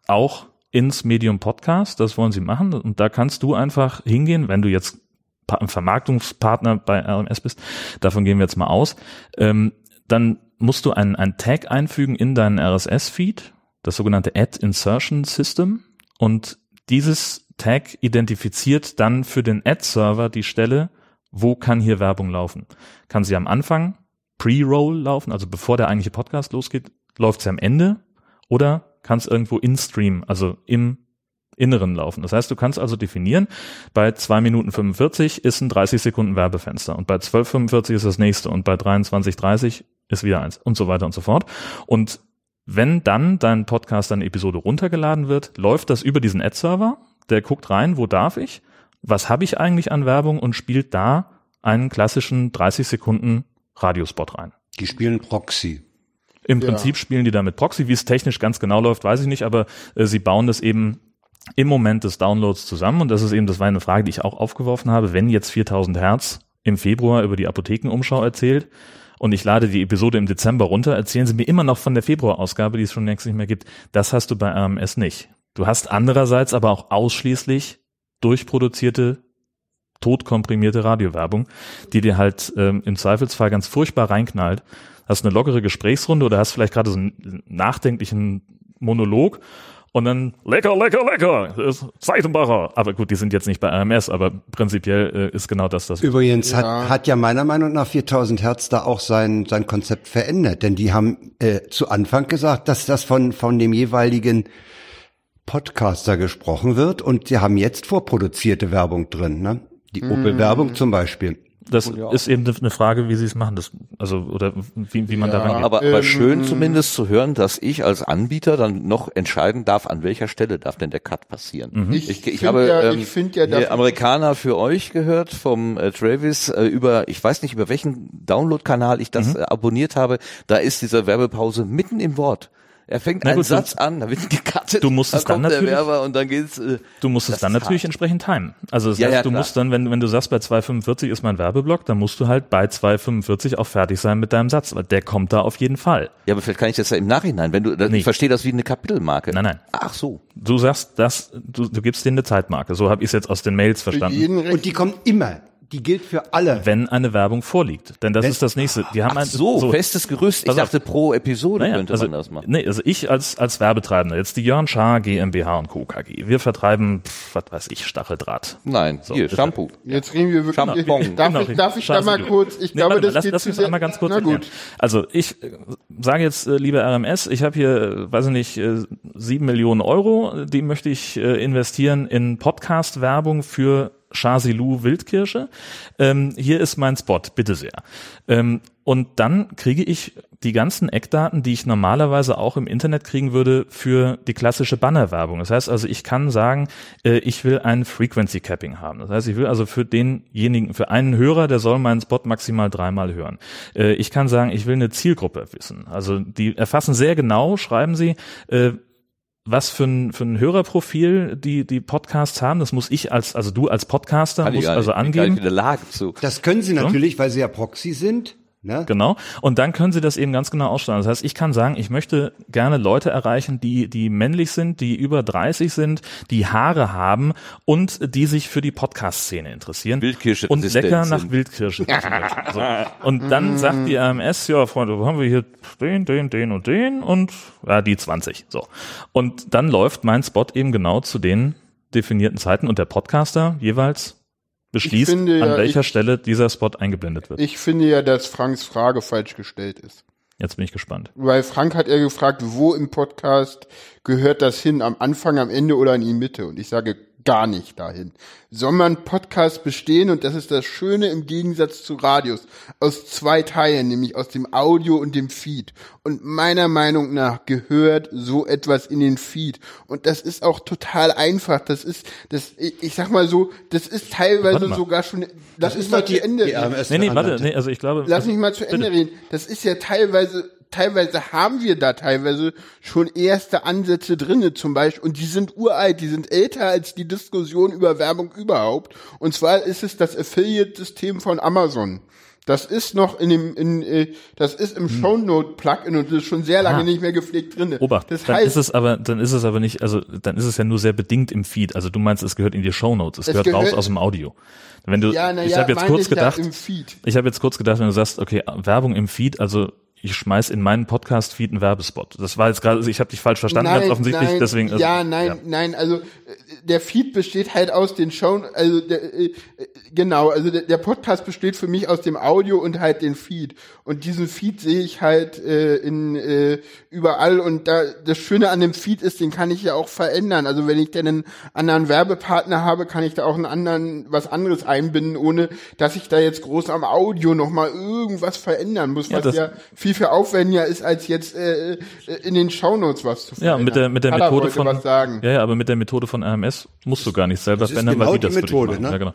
[SPEAKER 5] auch ins Medium Podcast. Das wollen sie machen. Und da kannst du einfach hingehen, wenn du jetzt ein Vermarktungspartner bei RMS bist, davon gehen wir jetzt mal aus, ähm, dann musst du einen, einen Tag einfügen in deinen RSS-Feed, das sogenannte Ad Insertion System. Und dieses Tag identifiziert dann für den Ad-Server die Stelle, wo kann hier Werbung laufen. Kann sie am Anfang Pre-Roll laufen, also bevor der eigentliche Podcast losgeht, läuft sie am Ende oder kann es irgendwo in-Stream, also im Inneren laufen. Das heißt, du kannst also definieren, bei 2 Minuten 45 ist ein 30 Sekunden Werbefenster und bei 12.45 ist das nächste und bei 23.30 ist wieder eins und so weiter und so fort. Und wenn dann dein Podcast, deine Episode runtergeladen wird, läuft das über diesen Ad-Server, der guckt rein, wo darf ich, was habe ich eigentlich an Werbung und spielt da einen klassischen 30 Sekunden Radiospot rein.
[SPEAKER 4] Die spielen Proxy.
[SPEAKER 5] Im
[SPEAKER 3] Ja.
[SPEAKER 5] Prinzip spielen die da mit Proxy. Wie es technisch ganz genau läuft, weiß ich nicht, aber äh, sie bauen das eben im Moment des Downloads zusammen. Und das ist eben, das war eine Frage, die ich auch aufgeworfen habe. Wenn jetzt 4000 Hertz im Februar über die Apothekenumschau erzählt und ich lade die Episode im Dezember runter, erzählen sie mir immer noch von der Februarausgabe, die es schon längst nicht mehr gibt. Das hast du bei RMS nicht. Du hast andererseits aber auch ausschließlich durchproduzierte totkomprimierte Radiowerbung, die dir halt ähm, im Zweifelsfall ganz furchtbar reinknallt. Hast eine lockere Gesprächsrunde oder hast vielleicht gerade so einen nachdenklichen Monolog und dann lecker, lecker, lecker, ist Seitenbacher. Aber gut, die sind jetzt nicht bei RMS, aber prinzipiell äh, ist genau das das.
[SPEAKER 4] Übrigens
[SPEAKER 3] Ja.
[SPEAKER 4] hat, hat ja meiner Meinung nach 4000 Hertz da auch sein, sein Konzept verändert, denn die haben äh, zu Anfang gesagt, dass das von, von dem jeweiligen Podcaster gesprochen wird und die haben jetzt vorproduzierte Werbung drin, ne? Die Opel-Werbung zum Beispiel.
[SPEAKER 5] Das ist eben eine Frage, wie sie es machen, das, also oder wie, wie man
[SPEAKER 3] Ja.
[SPEAKER 5] da rangeht.
[SPEAKER 1] Aber, aber
[SPEAKER 3] Ähm,
[SPEAKER 1] schön zumindest zu hören, dass ich als Anbieter dann noch entscheiden darf, an welcher Stelle darf denn der Cut passieren.
[SPEAKER 3] Ich,
[SPEAKER 1] Ich, ich
[SPEAKER 3] find
[SPEAKER 1] habe
[SPEAKER 3] ja,
[SPEAKER 1] ähm,
[SPEAKER 3] ich finde ja,
[SPEAKER 1] hier
[SPEAKER 3] dass
[SPEAKER 1] Amerikaner für euch gehört vom äh, Travis äh, über, ich weiß nicht über welchen Download-Kanal ich das äh, abonniert habe. Da ist diese Werbepause mitten im Wort. Er fängt
[SPEAKER 5] Na
[SPEAKER 1] einen
[SPEAKER 5] gut,
[SPEAKER 1] Satz an, da wird gecuttet.
[SPEAKER 5] Du musst es dann
[SPEAKER 1] kommt der
[SPEAKER 5] natürlich-
[SPEAKER 1] Werber und dann geht's. Äh,
[SPEAKER 5] Du musst es dann natürlich
[SPEAKER 1] hart.
[SPEAKER 5] entsprechend timen. Also das
[SPEAKER 1] Ja,
[SPEAKER 5] heißt,
[SPEAKER 1] ja,
[SPEAKER 5] du
[SPEAKER 1] klar.
[SPEAKER 5] musst dann, wenn, wenn du sagst, bei 2,45 ist mein Werbeblock, dann musst du halt bei 2,45 auch fertig sein mit deinem Satz, weil der kommt da auf jeden Fall.
[SPEAKER 1] Ja, aber vielleicht kann ich das ja im Nachhinein, wenn du,
[SPEAKER 5] Nee.
[SPEAKER 1] ich verstehe das wie eine Kapitelmarke.
[SPEAKER 5] Nein, nein.
[SPEAKER 1] Ach so.
[SPEAKER 5] Du sagst, das, du, du gibst denen eine Zeitmarke. So habe ich es jetzt aus den Mails verstanden.
[SPEAKER 4] Und die kommt immer. Die gilt für alle.
[SPEAKER 5] Wenn eine Werbung vorliegt. Denn das
[SPEAKER 4] Wenn-
[SPEAKER 5] ist das nächste. Die haben
[SPEAKER 1] Ach
[SPEAKER 5] ein,
[SPEAKER 1] so, festes Gerüst. Ich dachte, pro Episode
[SPEAKER 5] Naja,
[SPEAKER 1] könnte
[SPEAKER 5] also,
[SPEAKER 1] man das machen.
[SPEAKER 5] Nee, also ich als, als Werbetreibender, jetzt die Jörn Schaar GmbH und Co. KG. Wir vertreiben, pff, was weiß ich, Stacheldraht.
[SPEAKER 1] Nein, hier,
[SPEAKER 5] bitte.
[SPEAKER 1] Shampoo.
[SPEAKER 3] Jetzt reden wir wirklich.
[SPEAKER 1] Shampoo.
[SPEAKER 3] Darf,
[SPEAKER 5] Genau,
[SPEAKER 3] ich, darf ich da mal kurz? Ich
[SPEAKER 5] Nee,
[SPEAKER 3] glaube,
[SPEAKER 5] mal,
[SPEAKER 3] das
[SPEAKER 5] lass,
[SPEAKER 3] geht
[SPEAKER 5] lass
[SPEAKER 3] sehr.
[SPEAKER 5] einmal ganz kurz
[SPEAKER 3] Na
[SPEAKER 5] erklären.
[SPEAKER 3] gut.
[SPEAKER 5] Also ich äh, sage jetzt, äh, liebe RMS, ich habe hier, äh, weiß ich nicht, äh, sieben Millionen Euro, äh, die möchte ich äh, investieren in Podcast-Werbung für Chasilou Wildkirsche. Ähm, hier ist mein Spot, bitte sehr. Ähm, und dann kriege ich die ganzen Eckdaten, die ich normalerweise auch im Internet kriegen würde für die klassische Bannerwerbung. Das heißt also, ich kann sagen, äh, ich will ein Frequency Capping haben. Das heißt, ich will also für denjenigen, für einen Hörer, der soll meinen Spot maximal dreimal hören. Äh, ich kann sagen, ich will eine Zielgruppe wissen. Also die erfassen sehr genau, schreiben sie, äh, was für ein, für ein Hörerprofil die, die Podcasts haben. Das muss ich als, also du als Podcaster
[SPEAKER 1] Kann ich
[SPEAKER 5] musst
[SPEAKER 1] gar
[SPEAKER 5] also
[SPEAKER 1] nicht, bin gar
[SPEAKER 5] angeben.
[SPEAKER 1] nicht in der Lage zu.
[SPEAKER 4] Das können Sie natürlich, weil Sie ja Proxy sind. Ne?
[SPEAKER 5] Genau. Und dann können Sie das eben ganz genau aussteuern. Das heißt, ich kann sagen, ich möchte gerne Leute erreichen, die, die männlich sind, die über 30 sind, die Haare haben und die sich für die Podcast-Szene interessieren.
[SPEAKER 1] Wildkirsche
[SPEAKER 5] Und lecker nach
[SPEAKER 1] sind.
[SPEAKER 5] Wildkirsche. so. Und dann sagt die AMS, ja, Freunde, wo haben wir hier den, den, den und den und ja, die 20. So. Und dann läuft mein Spot eben genau zu den definierten Zeiten und der Podcaster jeweils beschließt,
[SPEAKER 3] finde ja,
[SPEAKER 5] an welcher
[SPEAKER 3] ich-
[SPEAKER 5] Stelle dieser Spot eingeblendet wird.
[SPEAKER 3] Ich finde ja, dass Franks Frage falsch gestellt ist.
[SPEAKER 5] Jetzt bin ich gespannt.
[SPEAKER 3] Weil Frank hat ja gefragt, wo im Podcast gehört das hin? Am Anfang, am Ende oder in die Mitte? Und ich sage gar nicht dahin. Soll man Podcast bestehen, und das ist das Schöne im Gegensatz zu Radios, aus zwei Teilen, nämlich aus dem Audio und dem Feed. Und meiner Meinung nach gehört so etwas in den Feed. Und das ist auch total einfach. Das ist, das, ich sag mal so, das ist teilweise sogar schon, das, ist
[SPEAKER 4] doch
[SPEAKER 3] mal zu Ende. reden.
[SPEAKER 4] AMS
[SPEAKER 5] Nee, nee, warte, nee, also ich glaube.
[SPEAKER 3] Lass mich mal zu Ende
[SPEAKER 5] bitte.
[SPEAKER 3] reden. Das ist ja teilweise, teilweise haben wir da teilweise schon erste Ansätze drinne zum Beispiel und die sind uralt, die sind älter als die Diskussion über Werbung überhaupt. Und zwar ist es das Affiliate-System von Amazon. Das ist noch in dem, in, äh, das ist im Shownote-Plugin und das ist schon sehr lange
[SPEAKER 5] Hm. Ah.
[SPEAKER 3] nicht mehr gepflegt drinne.
[SPEAKER 5] Obacht,
[SPEAKER 3] Das
[SPEAKER 5] dann
[SPEAKER 3] heißt,
[SPEAKER 5] ist es aber, dann ist es aber nicht, also dann ist es ja nur sehr bedingt im Feed. Also du meinst, es gehört in die Shownotes, es,
[SPEAKER 3] Es
[SPEAKER 5] gehört,
[SPEAKER 3] gehört-
[SPEAKER 5] raus aus dem Audio. Wenn du,
[SPEAKER 3] ja, na
[SPEAKER 5] ich
[SPEAKER 3] ja,
[SPEAKER 5] habe jetzt kurz
[SPEAKER 3] ich ja
[SPEAKER 5] gedacht,
[SPEAKER 3] im Feed.
[SPEAKER 5] ich habe jetzt kurz gedacht, wenn du sagst, okay, Werbung im Feed, also ich schmeiß in meinen Podcast-Feed einen Werbespot. Das war jetzt gerade, also ich habe dich falsch verstanden, ganz offensichtlich,
[SPEAKER 3] nein,
[SPEAKER 5] deswegen. Also,
[SPEAKER 3] ja, nein, nein, also äh, der Feed besteht halt aus den Show, also der, äh, äh, genau, also der, der Podcast besteht für mich aus dem Audio und halt den Feed und diesen Feed sehe ich halt äh, in äh, überall und da das Schöne an dem Feed ist, den kann ich ja auch verändern. Also wenn ich denn einen anderen Werbepartner habe, kann ich da auch einen anderen was anderes einbinden, ohne dass ich da jetzt groß am Audio noch mal irgendwas verändern muss,
[SPEAKER 5] Ja,
[SPEAKER 3] was ja viel viel aufwendiger ist als jetzt äh, äh, in den Shownotes was zu
[SPEAKER 5] Ja,
[SPEAKER 3] verändern.
[SPEAKER 5] mit der, mit der Methode von,
[SPEAKER 3] was sagen.
[SPEAKER 5] ja, ja, aber mit der Methode von RMS musst du gar nicht selber
[SPEAKER 4] ist
[SPEAKER 5] verändern,
[SPEAKER 4] genau
[SPEAKER 5] weil die das
[SPEAKER 4] Methode, ne?
[SPEAKER 5] Ja, genau.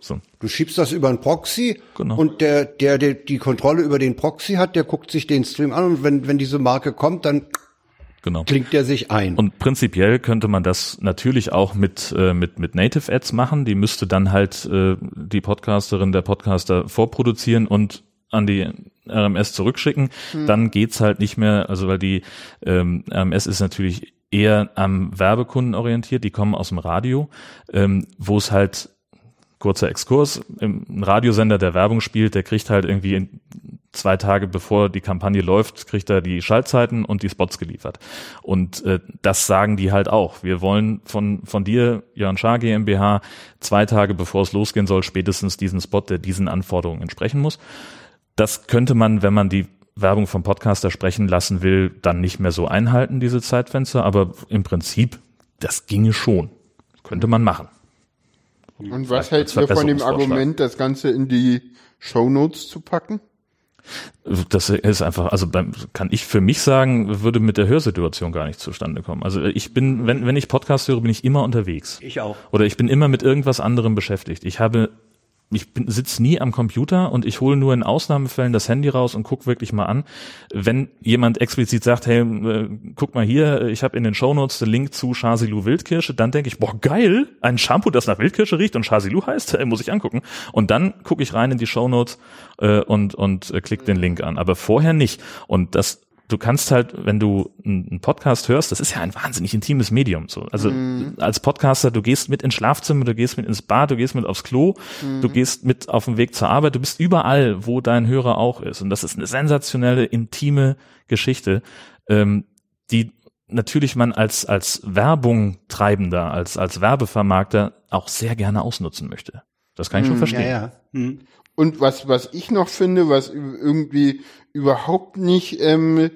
[SPEAKER 5] So.
[SPEAKER 4] Du schiebst das über einen Proxy
[SPEAKER 5] Genau.
[SPEAKER 4] und der, der, der die Kontrolle über den Proxy hat, der guckt sich den Stream an und wenn, wenn diese Marke kommt, dann
[SPEAKER 5] Genau.
[SPEAKER 4] klingt der sich ein.
[SPEAKER 5] Und prinzipiell könnte man das natürlich auch mit, äh, mit, mit Native Ads machen. Die müsste dann halt äh, die Podcasterin, der Podcaster vorproduzieren und an die RMS zurückschicken. Dann geht's halt nicht mehr, also weil die ähm, RMS ist natürlich eher am Werbekunden orientiert, die kommen aus dem Radio, ähm, wo es halt kurzer Exkurs, ein Radiosender, der Werbung spielt, der kriegt halt irgendwie zwei Tage bevor die Kampagne läuft, kriegt er die Schaltzeiten und die Spots geliefert. Und äh, das sagen die halt auch. Wir wollen von, von dir, Jörn Schaar GmbH, zwei Tage bevor es losgehen soll, spätestens diesen Spot, der diesen Anforderungen entsprechen muss. Das könnte man, wenn man die Werbung vom Podcaster sprechen lassen will, dann nicht mehr so einhalten, diese Zeitfenster. Aber im Prinzip, das ginge schon. Könnte man machen.
[SPEAKER 3] Und was hältst du von dem. Argument, das Ganze in die Shownotes zu packen?
[SPEAKER 5] Das ist einfach, also beim, kann ich für mich sagen, würde mit der Hörsituation gar nicht zustande kommen. Also ich bin, wenn, wenn ich Podcast höre, bin ich immer unterwegs.
[SPEAKER 4] ich auch.
[SPEAKER 5] Oder ich bin immer mit irgendwas anderem beschäftigt. Ich habe, ich bin, sitz nie am Computer und ich hole nur in Ausnahmefällen das Handy raus und guck wirklich mal an. Wenn jemand explizit sagt, hey, äh, guck mal hier, ich habe in den Shownotes den Link zu Chasilu Wildkirsche, dann denke ich, boah, geil, ein Shampoo, das nach Wildkirsche riecht und Chasilu heißt, äh, muss ich angucken. Und dann gucke ich rein in die Shownotes äh, und, und äh, klick den Link an. Aber vorher nicht. Und das du kannst halt, wenn du einen Podcast hörst, das ist ja ein wahnsinnig intimes Medium. So. Also als Podcaster, du gehst mit ins Schlafzimmer, du gehst mit ins Bad, du gehst mit aufs Klo, du gehst mit auf dem Weg zur Arbeit, du bist überall, wo dein Hörer auch ist. Und das ist eine sensationelle, intime Geschichte, ähm, die natürlich man als, als Werbung treibender, als, als Werbevermarkter auch sehr gerne ausnutzen möchte. Das kann ich schon verstehen.
[SPEAKER 4] Ja, ja. Hm.
[SPEAKER 3] Und was, was ich noch finde, was irgendwie überhaupt nicht ähm,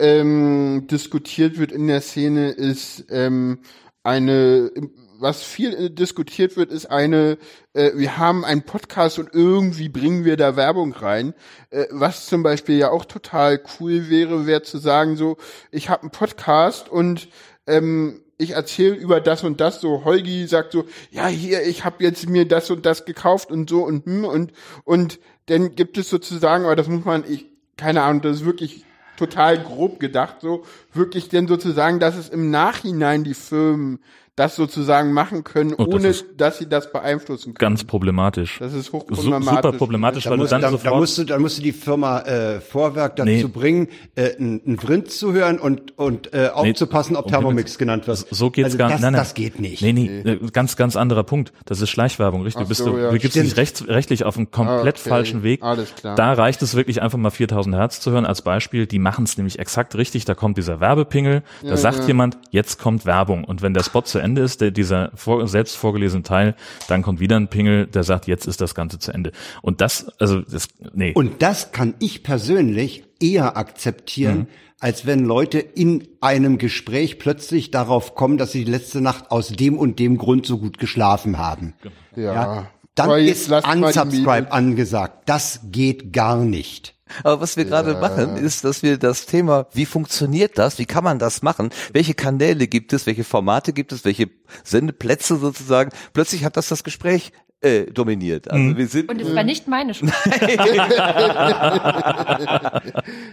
[SPEAKER 3] ähm, diskutiert wird in der Szene, ist ähm, eine was viel äh, diskutiert wird, ist eine, äh, wir haben einen Podcast und irgendwie bringen wir da Werbung rein. Äh, was zum Beispiel ja auch total cool wäre, wäre zu sagen, so, ich habe einen Podcast und ähm, ich erzähle über das und das, so. Holgi sagt so, ja hier, ich habe jetzt mir das und das gekauft und so und hm und und dann gibt es sozusagen, aber das muss man, ich, keine Ahnung, das ist wirklich total grob gedacht, so wirklich denn sozusagen, dass es im Nachhinein die Firmen das sozusagen machen können,
[SPEAKER 5] das
[SPEAKER 3] ohne
[SPEAKER 5] ist
[SPEAKER 3] dass sie das beeinflussen können.
[SPEAKER 5] Ganz problematisch.
[SPEAKER 3] das ist hochproblematisch.
[SPEAKER 5] super problematisch,
[SPEAKER 4] Da,
[SPEAKER 5] weil du
[SPEAKER 4] musst,
[SPEAKER 5] dann
[SPEAKER 4] da, da,
[SPEAKER 5] sofort
[SPEAKER 4] musst du, da musst du die Firma äh, Vorwerk dazu
[SPEAKER 5] Nee.
[SPEAKER 4] bringen, äh, ein, ein Vrind zu hören und, und äh, aufzupassen, ob
[SPEAKER 5] um
[SPEAKER 4] Thermomix
[SPEAKER 5] Himmels-
[SPEAKER 4] genannt wird.
[SPEAKER 5] So geht's
[SPEAKER 4] also
[SPEAKER 5] gar
[SPEAKER 4] das,
[SPEAKER 5] nein, nein.
[SPEAKER 4] Das geht nicht.
[SPEAKER 5] Nee, nee, äh, ganz, ganz anderer Punkt. Das ist Schleichwerbung, richtig?
[SPEAKER 3] Ach
[SPEAKER 5] du bist
[SPEAKER 3] so,
[SPEAKER 5] du,
[SPEAKER 3] ja,
[SPEAKER 5] begibst dich rechts, rechtlich auf einen komplett
[SPEAKER 3] Ah, okay.
[SPEAKER 5] falschen Weg.
[SPEAKER 3] Alles klar.
[SPEAKER 5] Da reicht es wirklich einfach mal 4000 Hertz zu hören als Beispiel. Die machen es nämlich exakt richtig. Da kommt dieser Werbepingel, da sagt jemand, jetzt kommt Werbung. Und wenn der Spot zu Ende ist, der, dieser vor, selbst vorgelesene Teil, dann kommt wieder ein Pingel, der sagt, jetzt ist das Ganze zu Ende. Und das, also, das, nee.
[SPEAKER 4] Und das kann ich persönlich eher akzeptieren,
[SPEAKER 5] Mhm.
[SPEAKER 4] als wenn Leute in einem Gespräch plötzlich darauf kommen, dass sie die letzte Nacht aus dem und dem Grund so gut geschlafen haben.
[SPEAKER 3] ja.
[SPEAKER 4] Dann
[SPEAKER 3] Aber jetzt
[SPEAKER 4] ist Unsubscribe angesagt. Das geht gar nicht.
[SPEAKER 1] Aber was wir gerade machen, ist, dass wir das Thema, wie funktioniert das, wie kann man das machen, welche Kanäle gibt es, welche Formate gibt es, welche Sendeplätze sozusagen, plötzlich hat das das Gespräch äh, dominiert. Also wir sind
[SPEAKER 6] Und es war nicht meine Schuld.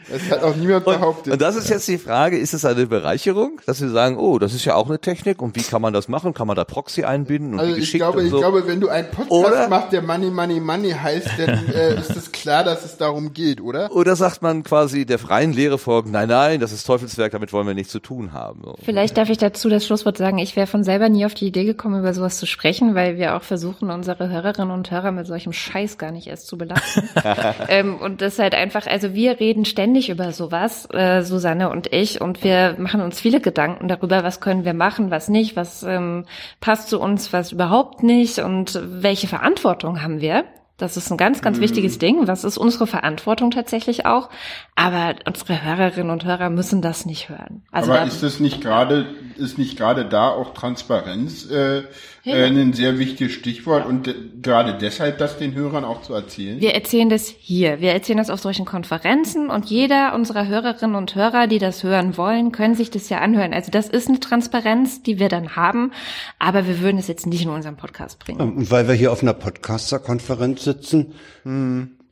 [SPEAKER 3] Das hat auch niemand behauptet.
[SPEAKER 1] Und das ist jetzt die Frage, ist es eine Bereicherung, dass wir sagen, oh, das ist ja auch eine Technik und wie kann man das machen? Kann man da Proxy einbinden und
[SPEAKER 3] Also ich glaube,
[SPEAKER 1] und
[SPEAKER 3] ich
[SPEAKER 1] so?
[SPEAKER 3] glaube, wenn du einen Podcast
[SPEAKER 1] Oder-
[SPEAKER 3] machst, der Money, Money, Money heißt, dann äh, ist es klar, dass es darum geht, oder?
[SPEAKER 1] Oder sagt man quasi der freien Lehre folgen, nein, nein, das ist Teufelswerk, damit wollen wir nichts zu tun haben. So.
[SPEAKER 6] Vielleicht darf ich dazu das Schlusswort sagen. Ich wäre von selber nie auf die Idee gekommen, über sowas zu sprechen, weil wir auch versuchen, unsere Hörerinnen und Hörer mit solchem Scheiß gar nicht erst zu belasten. ähm, und das ist halt einfach, also wir reden ständig über sowas, äh, Susanne und ich, und wir machen uns viele Gedanken darüber, was können wir machen, was nicht, was ähm, passt zu uns, was überhaupt nicht und welche Verantwortung haben wir. Das ist ein ganz, ganz wichtiges Ding. Was ist unsere Verantwortung tatsächlich auch? Aber unsere Hörerinnen und Hörer müssen das nicht hören. Also
[SPEAKER 3] Aber
[SPEAKER 6] da-
[SPEAKER 3] ist das nicht gerade, ist nicht gerade da auch Transparenz äh, äh, ein sehr wichtiges Stichwort und gerade deshalb das den Hörern auch zu erzählen?
[SPEAKER 6] Wir erzählen das hier. Wir erzählen das auf solchen Konferenzen und jeder unserer Hörerinnen und Hörer, die das hören wollen, können sich das ja anhören. Also das ist eine Transparenz, die wir dann haben, aber wir würden es jetzt nicht in unseren Podcast bringen.
[SPEAKER 4] Und weil wir hier auf einer Podcaster-Konferenz sitzen,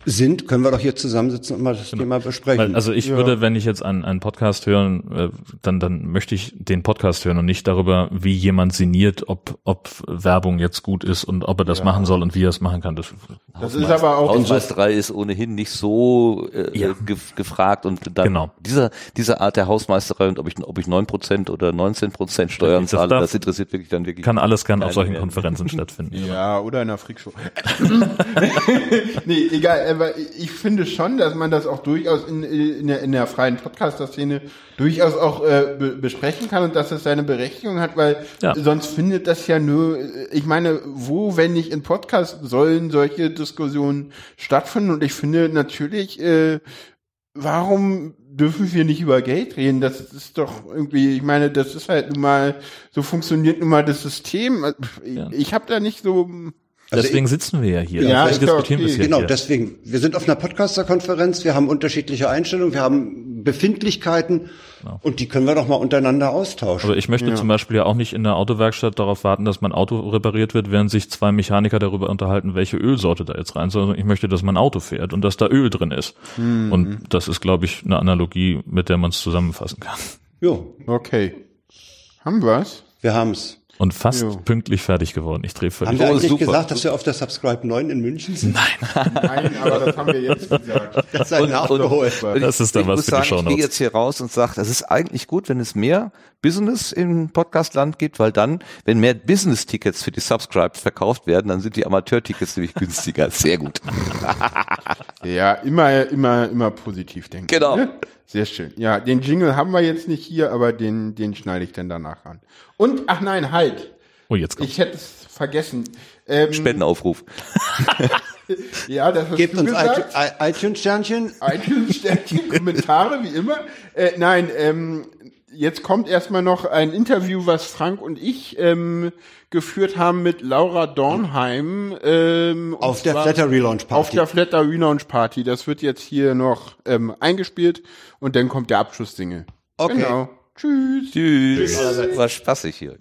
[SPEAKER 4] sind, können wir doch hier zusammensitzen und mal das Thema besprechen.
[SPEAKER 5] Weil, also ich würde, wenn ich jetzt einen, einen Podcast hören, äh, dann, dann möchte ich den Podcast hören und nicht darüber, wie jemand sinniert, ob, ob Werbung jetzt gut ist und ob er das machen soll und wie er es machen kann. Das,
[SPEAKER 3] Das ist aber auch
[SPEAKER 1] Hausmeisterei ist ohnehin nicht so äh,
[SPEAKER 5] Ja.
[SPEAKER 1] ge gefragt und dann
[SPEAKER 5] Genau.
[SPEAKER 1] dieser diese Art der Hausmeisterei und ob ich ob ich 9% oder 19% Steuern
[SPEAKER 5] Das
[SPEAKER 1] zahle,
[SPEAKER 5] darf-
[SPEAKER 1] das interessiert wirklich dann wirklich
[SPEAKER 5] kann alles gern auf solchen
[SPEAKER 1] mehr.
[SPEAKER 5] Konferenzen stattfinden.
[SPEAKER 3] Ja, oder in einer Freakshow. nee, egal, aber ich finde schon, dass man das auch durchaus in, in, der, in der freien Podcaster-Szene durchaus auch äh, be besprechen kann und dass es seine Berechtigung hat, weil
[SPEAKER 5] Ja.
[SPEAKER 3] sonst findet das ja nur, ich meine, wo, wenn nicht in Podcast, sollen solche Diskussionen stattfinden und ich finde natürlich, äh, warum dürfen wir nicht über Geld reden? Das ist doch irgendwie, ich meine, das ist halt nun mal, so funktioniert nun mal das System. Ich,
[SPEAKER 5] Ja.
[SPEAKER 3] ich habe da nicht so,
[SPEAKER 4] Also
[SPEAKER 5] Deswegen sitzen wir ja hier.
[SPEAKER 3] Ja,
[SPEAKER 5] Deswegen
[SPEAKER 3] ist doch
[SPEAKER 5] diskutieren wir es ja
[SPEAKER 4] Genau,
[SPEAKER 5] hier.
[SPEAKER 4] deswegen. Wir sind auf einer Podcaster-Konferenz, wir haben unterschiedliche Einstellungen, wir haben Befindlichkeiten und die können wir doch mal untereinander austauschen.
[SPEAKER 5] Aber ich möchte zum Beispiel ja auch nicht in der Autowerkstatt darauf warten, dass mein Auto repariert wird, während sich zwei Mechaniker darüber unterhalten, welche Ölsorte da jetzt rein soll. sondern Ich möchte, dass mein Auto fährt und dass da Öl drin ist. Und das ist, glaube ich, eine Analogie, mit der man es zusammenfassen kann.
[SPEAKER 4] jo,
[SPEAKER 3] okay. Haben wir's?
[SPEAKER 4] wir haben's.
[SPEAKER 5] Und fast
[SPEAKER 3] Jo.
[SPEAKER 5] pünktlich fertig geworden. Ich drehe völlig
[SPEAKER 4] Haben wir eigentlich
[SPEAKER 1] super.
[SPEAKER 4] gesagt, dass wir auf der Subscribe 9 in München sind?
[SPEAKER 3] Nein, aber das haben wir jetzt gesagt.
[SPEAKER 4] Das sei nachgeholt.
[SPEAKER 1] Und
[SPEAKER 5] Das ist dann
[SPEAKER 1] ich
[SPEAKER 5] was
[SPEAKER 1] muss
[SPEAKER 5] für die
[SPEAKER 1] sagen, Ich gehe jetzt hier raus und sage, das ist eigentlich gut, wenn es mehr Business im Podcastland gibt, weil dann, wenn mehr Business-Tickets für die Subscribes verkauft werden, dann sind die Amateur-Tickets nämlich günstiger. Sehr gut.
[SPEAKER 3] Ja, immer, immer, immer positiv denken.
[SPEAKER 1] Genau.
[SPEAKER 3] Sehr schön. Ja, den Jingle haben wir jetzt nicht hier, aber den, den schneide ich dann danach an. Und, ach nein, halt.
[SPEAKER 5] Oh, jetzt kommt.
[SPEAKER 3] Ich hätte es vergessen. Ähm,
[SPEAKER 1] Spendenaufruf.
[SPEAKER 3] ja, das hast
[SPEAKER 4] Gebt
[SPEAKER 3] du
[SPEAKER 4] uns
[SPEAKER 3] gesagt.
[SPEAKER 4] iTunes-Sternchen.
[SPEAKER 3] iTunes-Sternchen, Kommentare, wie immer. Äh, nein, ähm, jetzt kommt erstmal noch ein Interview, was Frank und ich ähm, geführt haben mit Laura Dornheim. Ähm,
[SPEAKER 4] Auf der Flatter Relaunch Party.
[SPEAKER 3] Auf der Flatter Relaunch Party. Das wird jetzt hier noch ähm, eingespielt und dann kommt der Abschlusssingle.
[SPEAKER 4] Okay.
[SPEAKER 3] Genau. Tschüss.
[SPEAKER 1] Tschüss. War spaßig hier.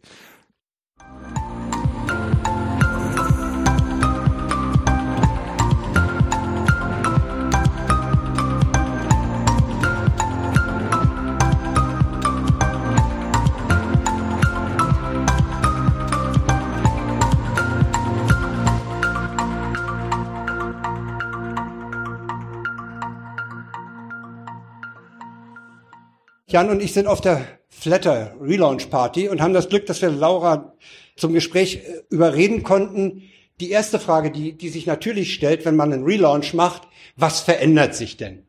[SPEAKER 4] Jan und ich sind auf der Flatter Relaunch Party und haben das Glück, dass wir Laura zum Gespräch äh, überreden konnten. Die erste Frage, die, die sich natürlich stellt, wenn man einen Relaunch macht, was verändert sich denn?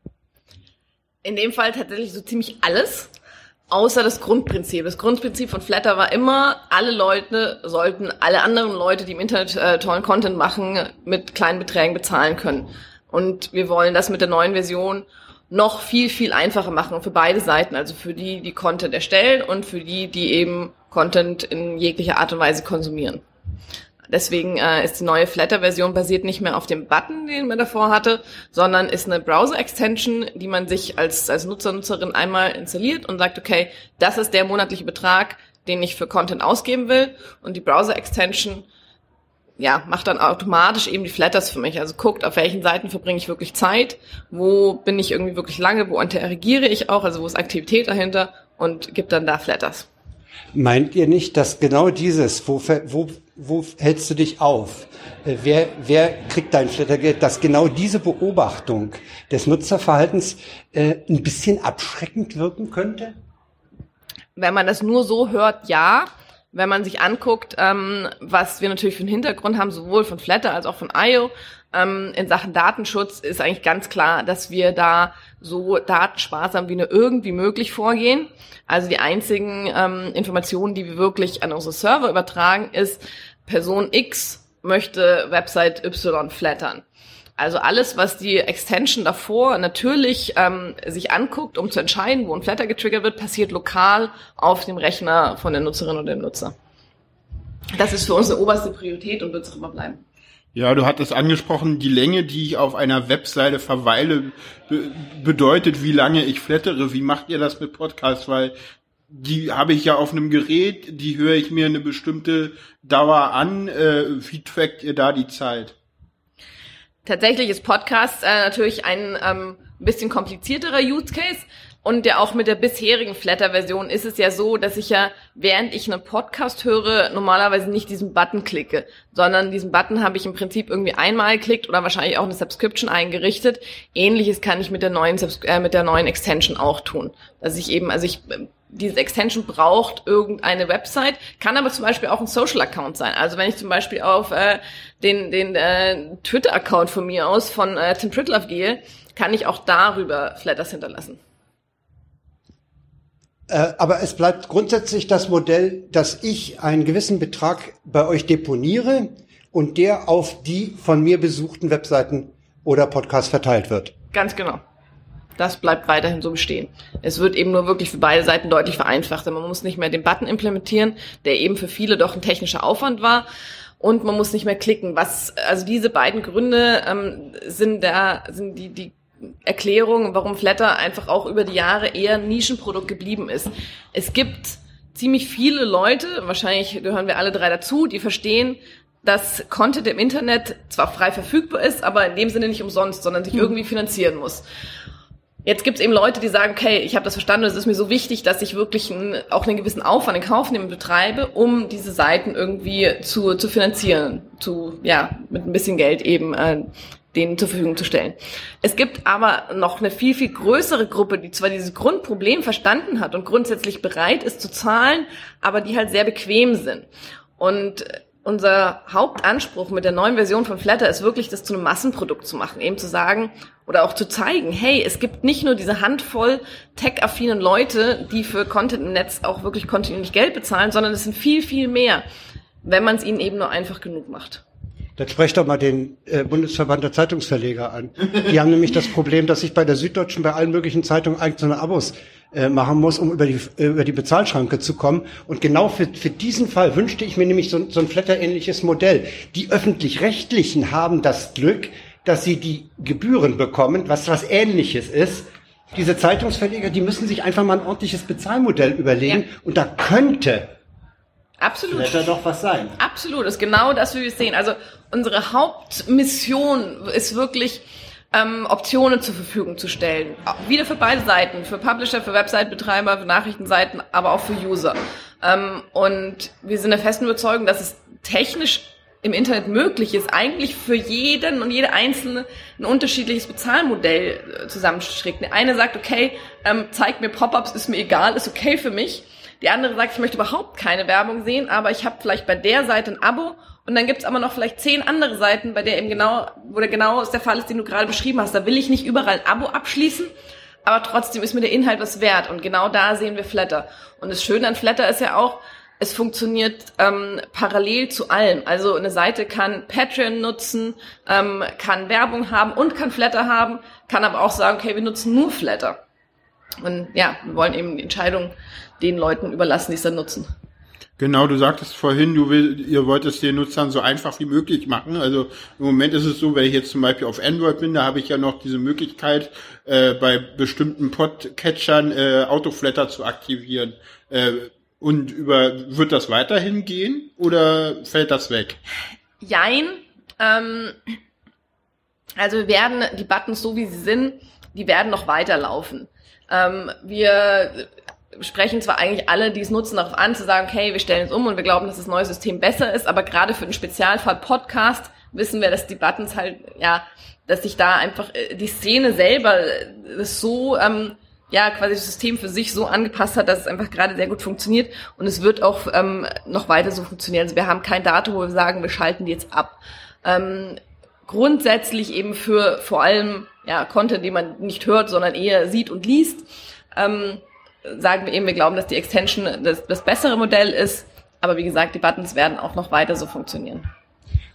[SPEAKER 7] In dem Fall tatsächlich so ziemlich alles, außer das Grundprinzip. Das Grundprinzip von Flatter war immer, alle Leute sollten alle anderen Leute, die im Internet äh, tollen Content machen, mit kleinen Beträgen bezahlen können. Und wir wollen das mit der neuen Version noch viel, viel einfacher machen für beide Seiten. Also für die, die Content erstellen und für die, die eben Content in jeglicher Art und Weise konsumieren. Deswegen äh, ist die neue Flatter-Version basiert nicht mehr auf dem Button, den man davor hatte, sondern ist eine Browser-Extension, die man sich als, als Nutzer, Nutzerin einmal installiert und sagt, okay, das ist der monatliche Betrag, den ich für Content ausgeben will. Und die Browser-Extension ja, macht dann automatisch eben die Flatters für mich. Also guckt, auf welchen Seiten verbringe ich wirklich Zeit, wo bin ich irgendwie wirklich lange, wo interagiere ich auch, also wo ist Aktivität dahinter und gibt dann da Flatters.
[SPEAKER 4] Meint ihr nicht, dass genau dieses, wo, wo, wo hältst du dich auf? Äh, Wer, wer kriegt dein Flattergeld, dass genau diese Beobachtung des Nutzerverhaltens äh, ein bisschen abschreckend wirken könnte?
[SPEAKER 7] Wenn man das nur so hört, ja. Wenn man sich anguckt, ähm, was wir natürlich für einen Hintergrund haben, sowohl von Flatter als auch von IO, ähm, in Sachen Datenschutz ist eigentlich ganz klar, dass wir da so datensparsam wie nur irgendwie möglich vorgehen. Also die einzigen ähm, Informationen, die wir wirklich an unsere Server übertragen, ist Person X möchte Website Y flattern. Also alles, was die Extension davor natürlich ähm, sich anguckt, um zu entscheiden, wo ein Flatter getriggert wird, passiert lokal auf dem Rechner von der Nutzerin oder dem Nutzer. Das ist für uns eine oberste Priorität und wird es auch immer bleiben.
[SPEAKER 3] Ja, du hattest angesprochen, die Länge, die ich auf einer Webseite verweile, be bedeutet, wie lange ich flattere. Wie macht ihr das mit Podcasts? Weil die habe ich ja auf einem Gerät, die höre ich mir eine bestimmte Dauer an. Äh, wie trackt ihr da die Zeit?
[SPEAKER 7] Tatsächlich ist Podcast äh, natürlich ein ähm, bisschen komplizierterer Use Case. Und ja auch mit der bisherigen Flatter-Version ist es ja so, dass ich ja, während ich einen Podcast höre, normalerweise nicht diesen Button klicke, sondern diesen Button habe ich im Prinzip irgendwie einmal geklickt oder wahrscheinlich auch eine Subscription eingerichtet. Ähnliches kann ich mit der neuen, Subs äh, mit der neuen Extension auch tun. Dass ich eben, also ich, diese Extension braucht irgendeine Website, kann aber zum Beispiel auch ein Social-Account sein. Also wenn ich zum Beispiel auf äh, den, den äh, Twitter-Account von mir aus, von äh, Tim Pritlove gehe, kann ich auch darüber Flatters hinterlassen.
[SPEAKER 4] Äh, aber es bleibt grundsätzlich das Modell, dass ich einen gewissen Betrag bei euch deponiere und der auf die von mir besuchten Webseiten oder Podcasts verteilt wird.
[SPEAKER 7] Ganz genau. Das bleibt weiterhin so bestehen. Es wird eben nur wirklich für beide Seiten deutlich vereinfacht. Man muss nicht mehr den Button implementieren, der eben für viele doch ein technischer Aufwand war. Und man muss nicht mehr klicken. Was, also diese beiden Gründe ähm, sind da, sind die, die Erklärung, warum Flatter einfach auch über die Jahre eher ein Nischenprodukt geblieben ist. Es gibt ziemlich viele Leute, wahrscheinlich gehören wir alle drei dazu, die verstehen, dass Content im Internet zwar frei verfügbar ist, aber in dem Sinne nicht umsonst, sondern sich irgendwie finanzieren muss. Jetzt gibt es eben Leute, die sagen, okay, ich habe das verstanden, es ist mir so wichtig, dass ich wirklich einen, auch einen gewissen Aufwand in Kauf nehmen betreibe, um diese Seiten irgendwie zu, zu finanzieren, zu ja mit ein bisschen Geld eben äh, denen zur Verfügung zu stellen. Es gibt aber noch eine viel, viel größere Gruppe, die zwar dieses Grundproblem verstanden hat und grundsätzlich bereit ist zu zahlen, aber die halt sehr bequem sind. Und unser Hauptanspruch mit der neuen Version von Flatter ist wirklich, das zu einem Massenprodukt zu machen, eben zu sagen oder auch zu zeigen, hey, es gibt nicht nur diese Handvoll tech-affinen Leute, die für Content im Netz auch wirklich kontinuierlich Geld bezahlen, sondern es sind viel, viel mehr, wenn man es ihnen eben nur einfach genug macht.
[SPEAKER 4] Dann sprecht doch mal den äh, Bundesverband der Zeitungsverleger an. Die haben nämlich das Problem, dass sich bei der Süddeutschen bei allen möglichen Zeitungen einzelne Abos äh, machen muss, um über die, über die Bezahlschranke zu kommen. Und genau für, für diesen Fall wünschte ich mir nämlich so, so ein Flatter-ähnliches Modell. Die Öffentlich-Rechtlichen haben das Glück, dass sie die Gebühren bekommen, was was Ähnliches ist. Diese Zeitungsverleger, die müssen sich einfach mal ein ordentliches Bezahlmodell überlegen.
[SPEAKER 7] Ja.
[SPEAKER 4] Und da könnte
[SPEAKER 7] Absolut.
[SPEAKER 4] Flatter doch was sein.
[SPEAKER 7] Absolut, das ist genau das, wie wir es sehen. Also unsere Hauptmission ist wirklich, ähm, Optionen zur Verfügung zu stellen. Wieder für beide Seiten, für Publisher, für Website-Betreiber, für Nachrichtenseiten, aber auch für User. Ähm, und wir sind der festen Überzeugung, dass es technisch im Internet möglich ist, eigentlich für jeden und jede einzelne ein unterschiedliches Bezahlmodell äh, zusammenzustricken. Der eine sagt, okay, ähm, zeig mir Pop-ups, ist mir egal, ist okay für mich. Die andere sagt, ich möchte überhaupt keine Werbung sehen, aber ich habe vielleicht bei der Seite ein Abo und dann gibt's aber noch vielleicht zehn andere Seiten, bei der eben genau, wo der genau ist der Fall ist, den du gerade beschrieben hast. Da will ich nicht überall ein Abo abschließen, aber trotzdem ist mir der Inhalt was wert. Und genau da sehen wir Flatter. Und das Schöne an Flatter ist ja auch, es funktioniert ähm, parallel zu allem. Also eine Seite kann Patreon nutzen, ähm, kann Werbung haben und kann Flatter haben, kann aber auch sagen, okay, wir nutzen nur Flatter. Und ja, wir wollen eben die Entscheidung den Leuten überlassen, die es dann nutzen.
[SPEAKER 3] Genau, du sagtest vorhin, du will, ihr wollt es den Nutzern so einfach wie möglich machen. Also im Moment ist es so, wenn ich jetzt zum Beispiel auf Android bin, da habe ich ja noch diese Möglichkeit, äh, bei bestimmten Podcatchern äh, Autoflatter zu aktivieren. Äh, und über wird das weiterhin gehen oder fällt das weg?
[SPEAKER 7] Jein. Ähm, also wir werden die Buttons so wie sie sind, die werden noch weiterlaufen. Ähm, wir sprechen zwar eigentlich alle, die es nutzen, darauf an, zu sagen, okay, wir stellen es um und wir glauben, dass das neue System besser ist, aber gerade für den Spezialfall Podcast wissen wir, dass die Buttons halt, ja, dass sich da einfach äh, die Szene selber äh, so, ähm, ja, quasi das System für sich so angepasst hat, dass es einfach gerade sehr gut funktioniert und es wird auch ähm, noch weiter so funktionieren. Also wir haben kein Datum, wo wir sagen, wir schalten die jetzt ab. Ähm, grundsätzlich eben für vor allem ja, Content, den man nicht hört, sondern eher sieht und liest, ähm, sagen wir eben, wir glauben, dass die Extension das, das bessere Modell ist. Aber wie gesagt, die Buttons werden auch noch weiter so funktionieren.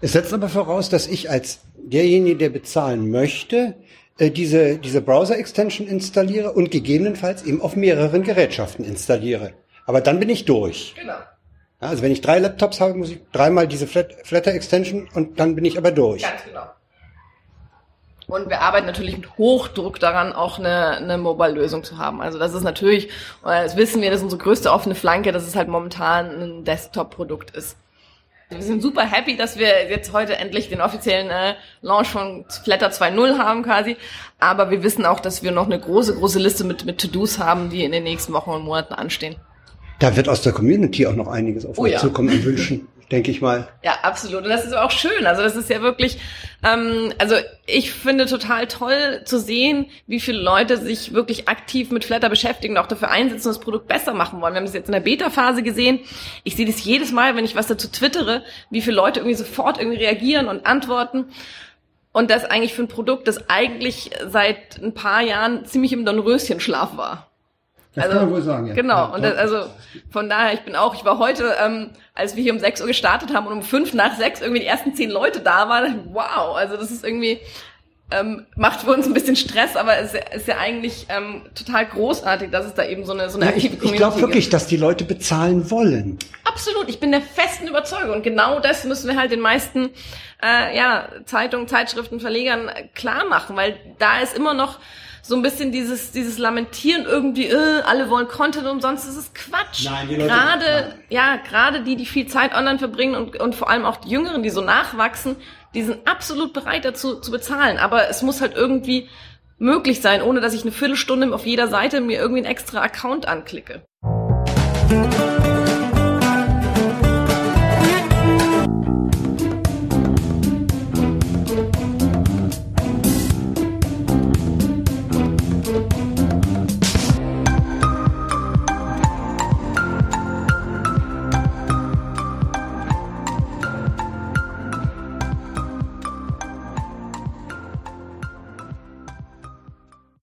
[SPEAKER 4] Es setzt aber voraus, dass ich als derjenige, der bezahlen möchte, äh, diese, diese Browser-Extension installiere und gegebenenfalls eben auf mehreren Gerätschaften installiere. Aber dann bin ich durch.
[SPEAKER 7] Genau.
[SPEAKER 4] Also wenn ich drei Laptops habe, muss ich dreimal diese Flat Flatter-Extension und dann bin ich aber durch.
[SPEAKER 7] Ganz genau. Und wir arbeiten natürlich mit Hochdruck daran, auch eine, eine Mobile-Lösung zu haben. Also das ist natürlich, äh, das wissen wir, das ist unsere größte offene Flanke, dass es halt momentan ein Desktop-Produkt ist. Wir sind super happy, dass wir jetzt heute endlich den offiziellen äh, Launch von Flatter 2.0 haben quasi. Aber wir wissen auch, dass wir noch eine große, große Liste mit, mit To-Dos haben, die in den nächsten Wochen und Monaten anstehen.
[SPEAKER 4] Da wird aus der Community auch noch einiges auf
[SPEAKER 7] Oh
[SPEAKER 4] euch
[SPEAKER 7] ja.
[SPEAKER 4] zukommen und wünschen, denke ich mal.
[SPEAKER 7] Ja, absolut. Und das ist auch schön. Also das ist ja wirklich, ähm, also ich finde total toll zu sehen, wie viele Leute sich wirklich aktiv mit Flatter beschäftigen auch dafür einsetzen und das Produkt besser machen wollen. Wir haben das jetzt in der Beta-Phase gesehen. Ich sehe das jedes Mal, wenn ich was dazu twittere, wie viele Leute irgendwie sofort irgendwie reagieren und antworten. Und das eigentlich für ein Produkt, das eigentlich seit ein paar Jahren ziemlich im Dornröschenschlaf war.
[SPEAKER 4] Das
[SPEAKER 7] Also,
[SPEAKER 4] kann man wohl sagen, ja.
[SPEAKER 7] Genau,
[SPEAKER 4] Ja,
[SPEAKER 7] und das, also von daher, ich bin auch, ich war heute, ähm, als wir hier um 6 Uhr gestartet haben und um fünf nach sechs irgendwie die ersten zehn Leute da waren, wow, also das ist irgendwie, ähm, macht für uns ein bisschen Stress, aber es ist ja eigentlich ähm, total großartig, dass es da eben so eine, so eine
[SPEAKER 4] Ja,
[SPEAKER 7] aktive
[SPEAKER 4] ich ich glaube
[SPEAKER 7] Community
[SPEAKER 4] wirklich,
[SPEAKER 7] gibt.
[SPEAKER 4] dass die Leute bezahlen wollen.
[SPEAKER 7] Absolut, ich bin der festen Überzeugung und genau das müssen wir halt den meisten äh, ja, Zeitungen, Zeitschriften, Verlegern klar machen, weil da ist immer noch so ein bisschen dieses dieses Lamentieren irgendwie, äh, alle wollen Content umsonst, das ist Quatsch.
[SPEAKER 4] Nein, die Leute-
[SPEAKER 7] gerade ja, gerade die, die viel Zeit online verbringen und und vor allem auch die Jüngeren, die so nachwachsen, die sind absolut bereit dazu zu bezahlen, aber es muss halt irgendwie möglich sein, ohne dass ich eine Viertelstunde auf jeder Seite mir irgendwie einen extra Account anklicke.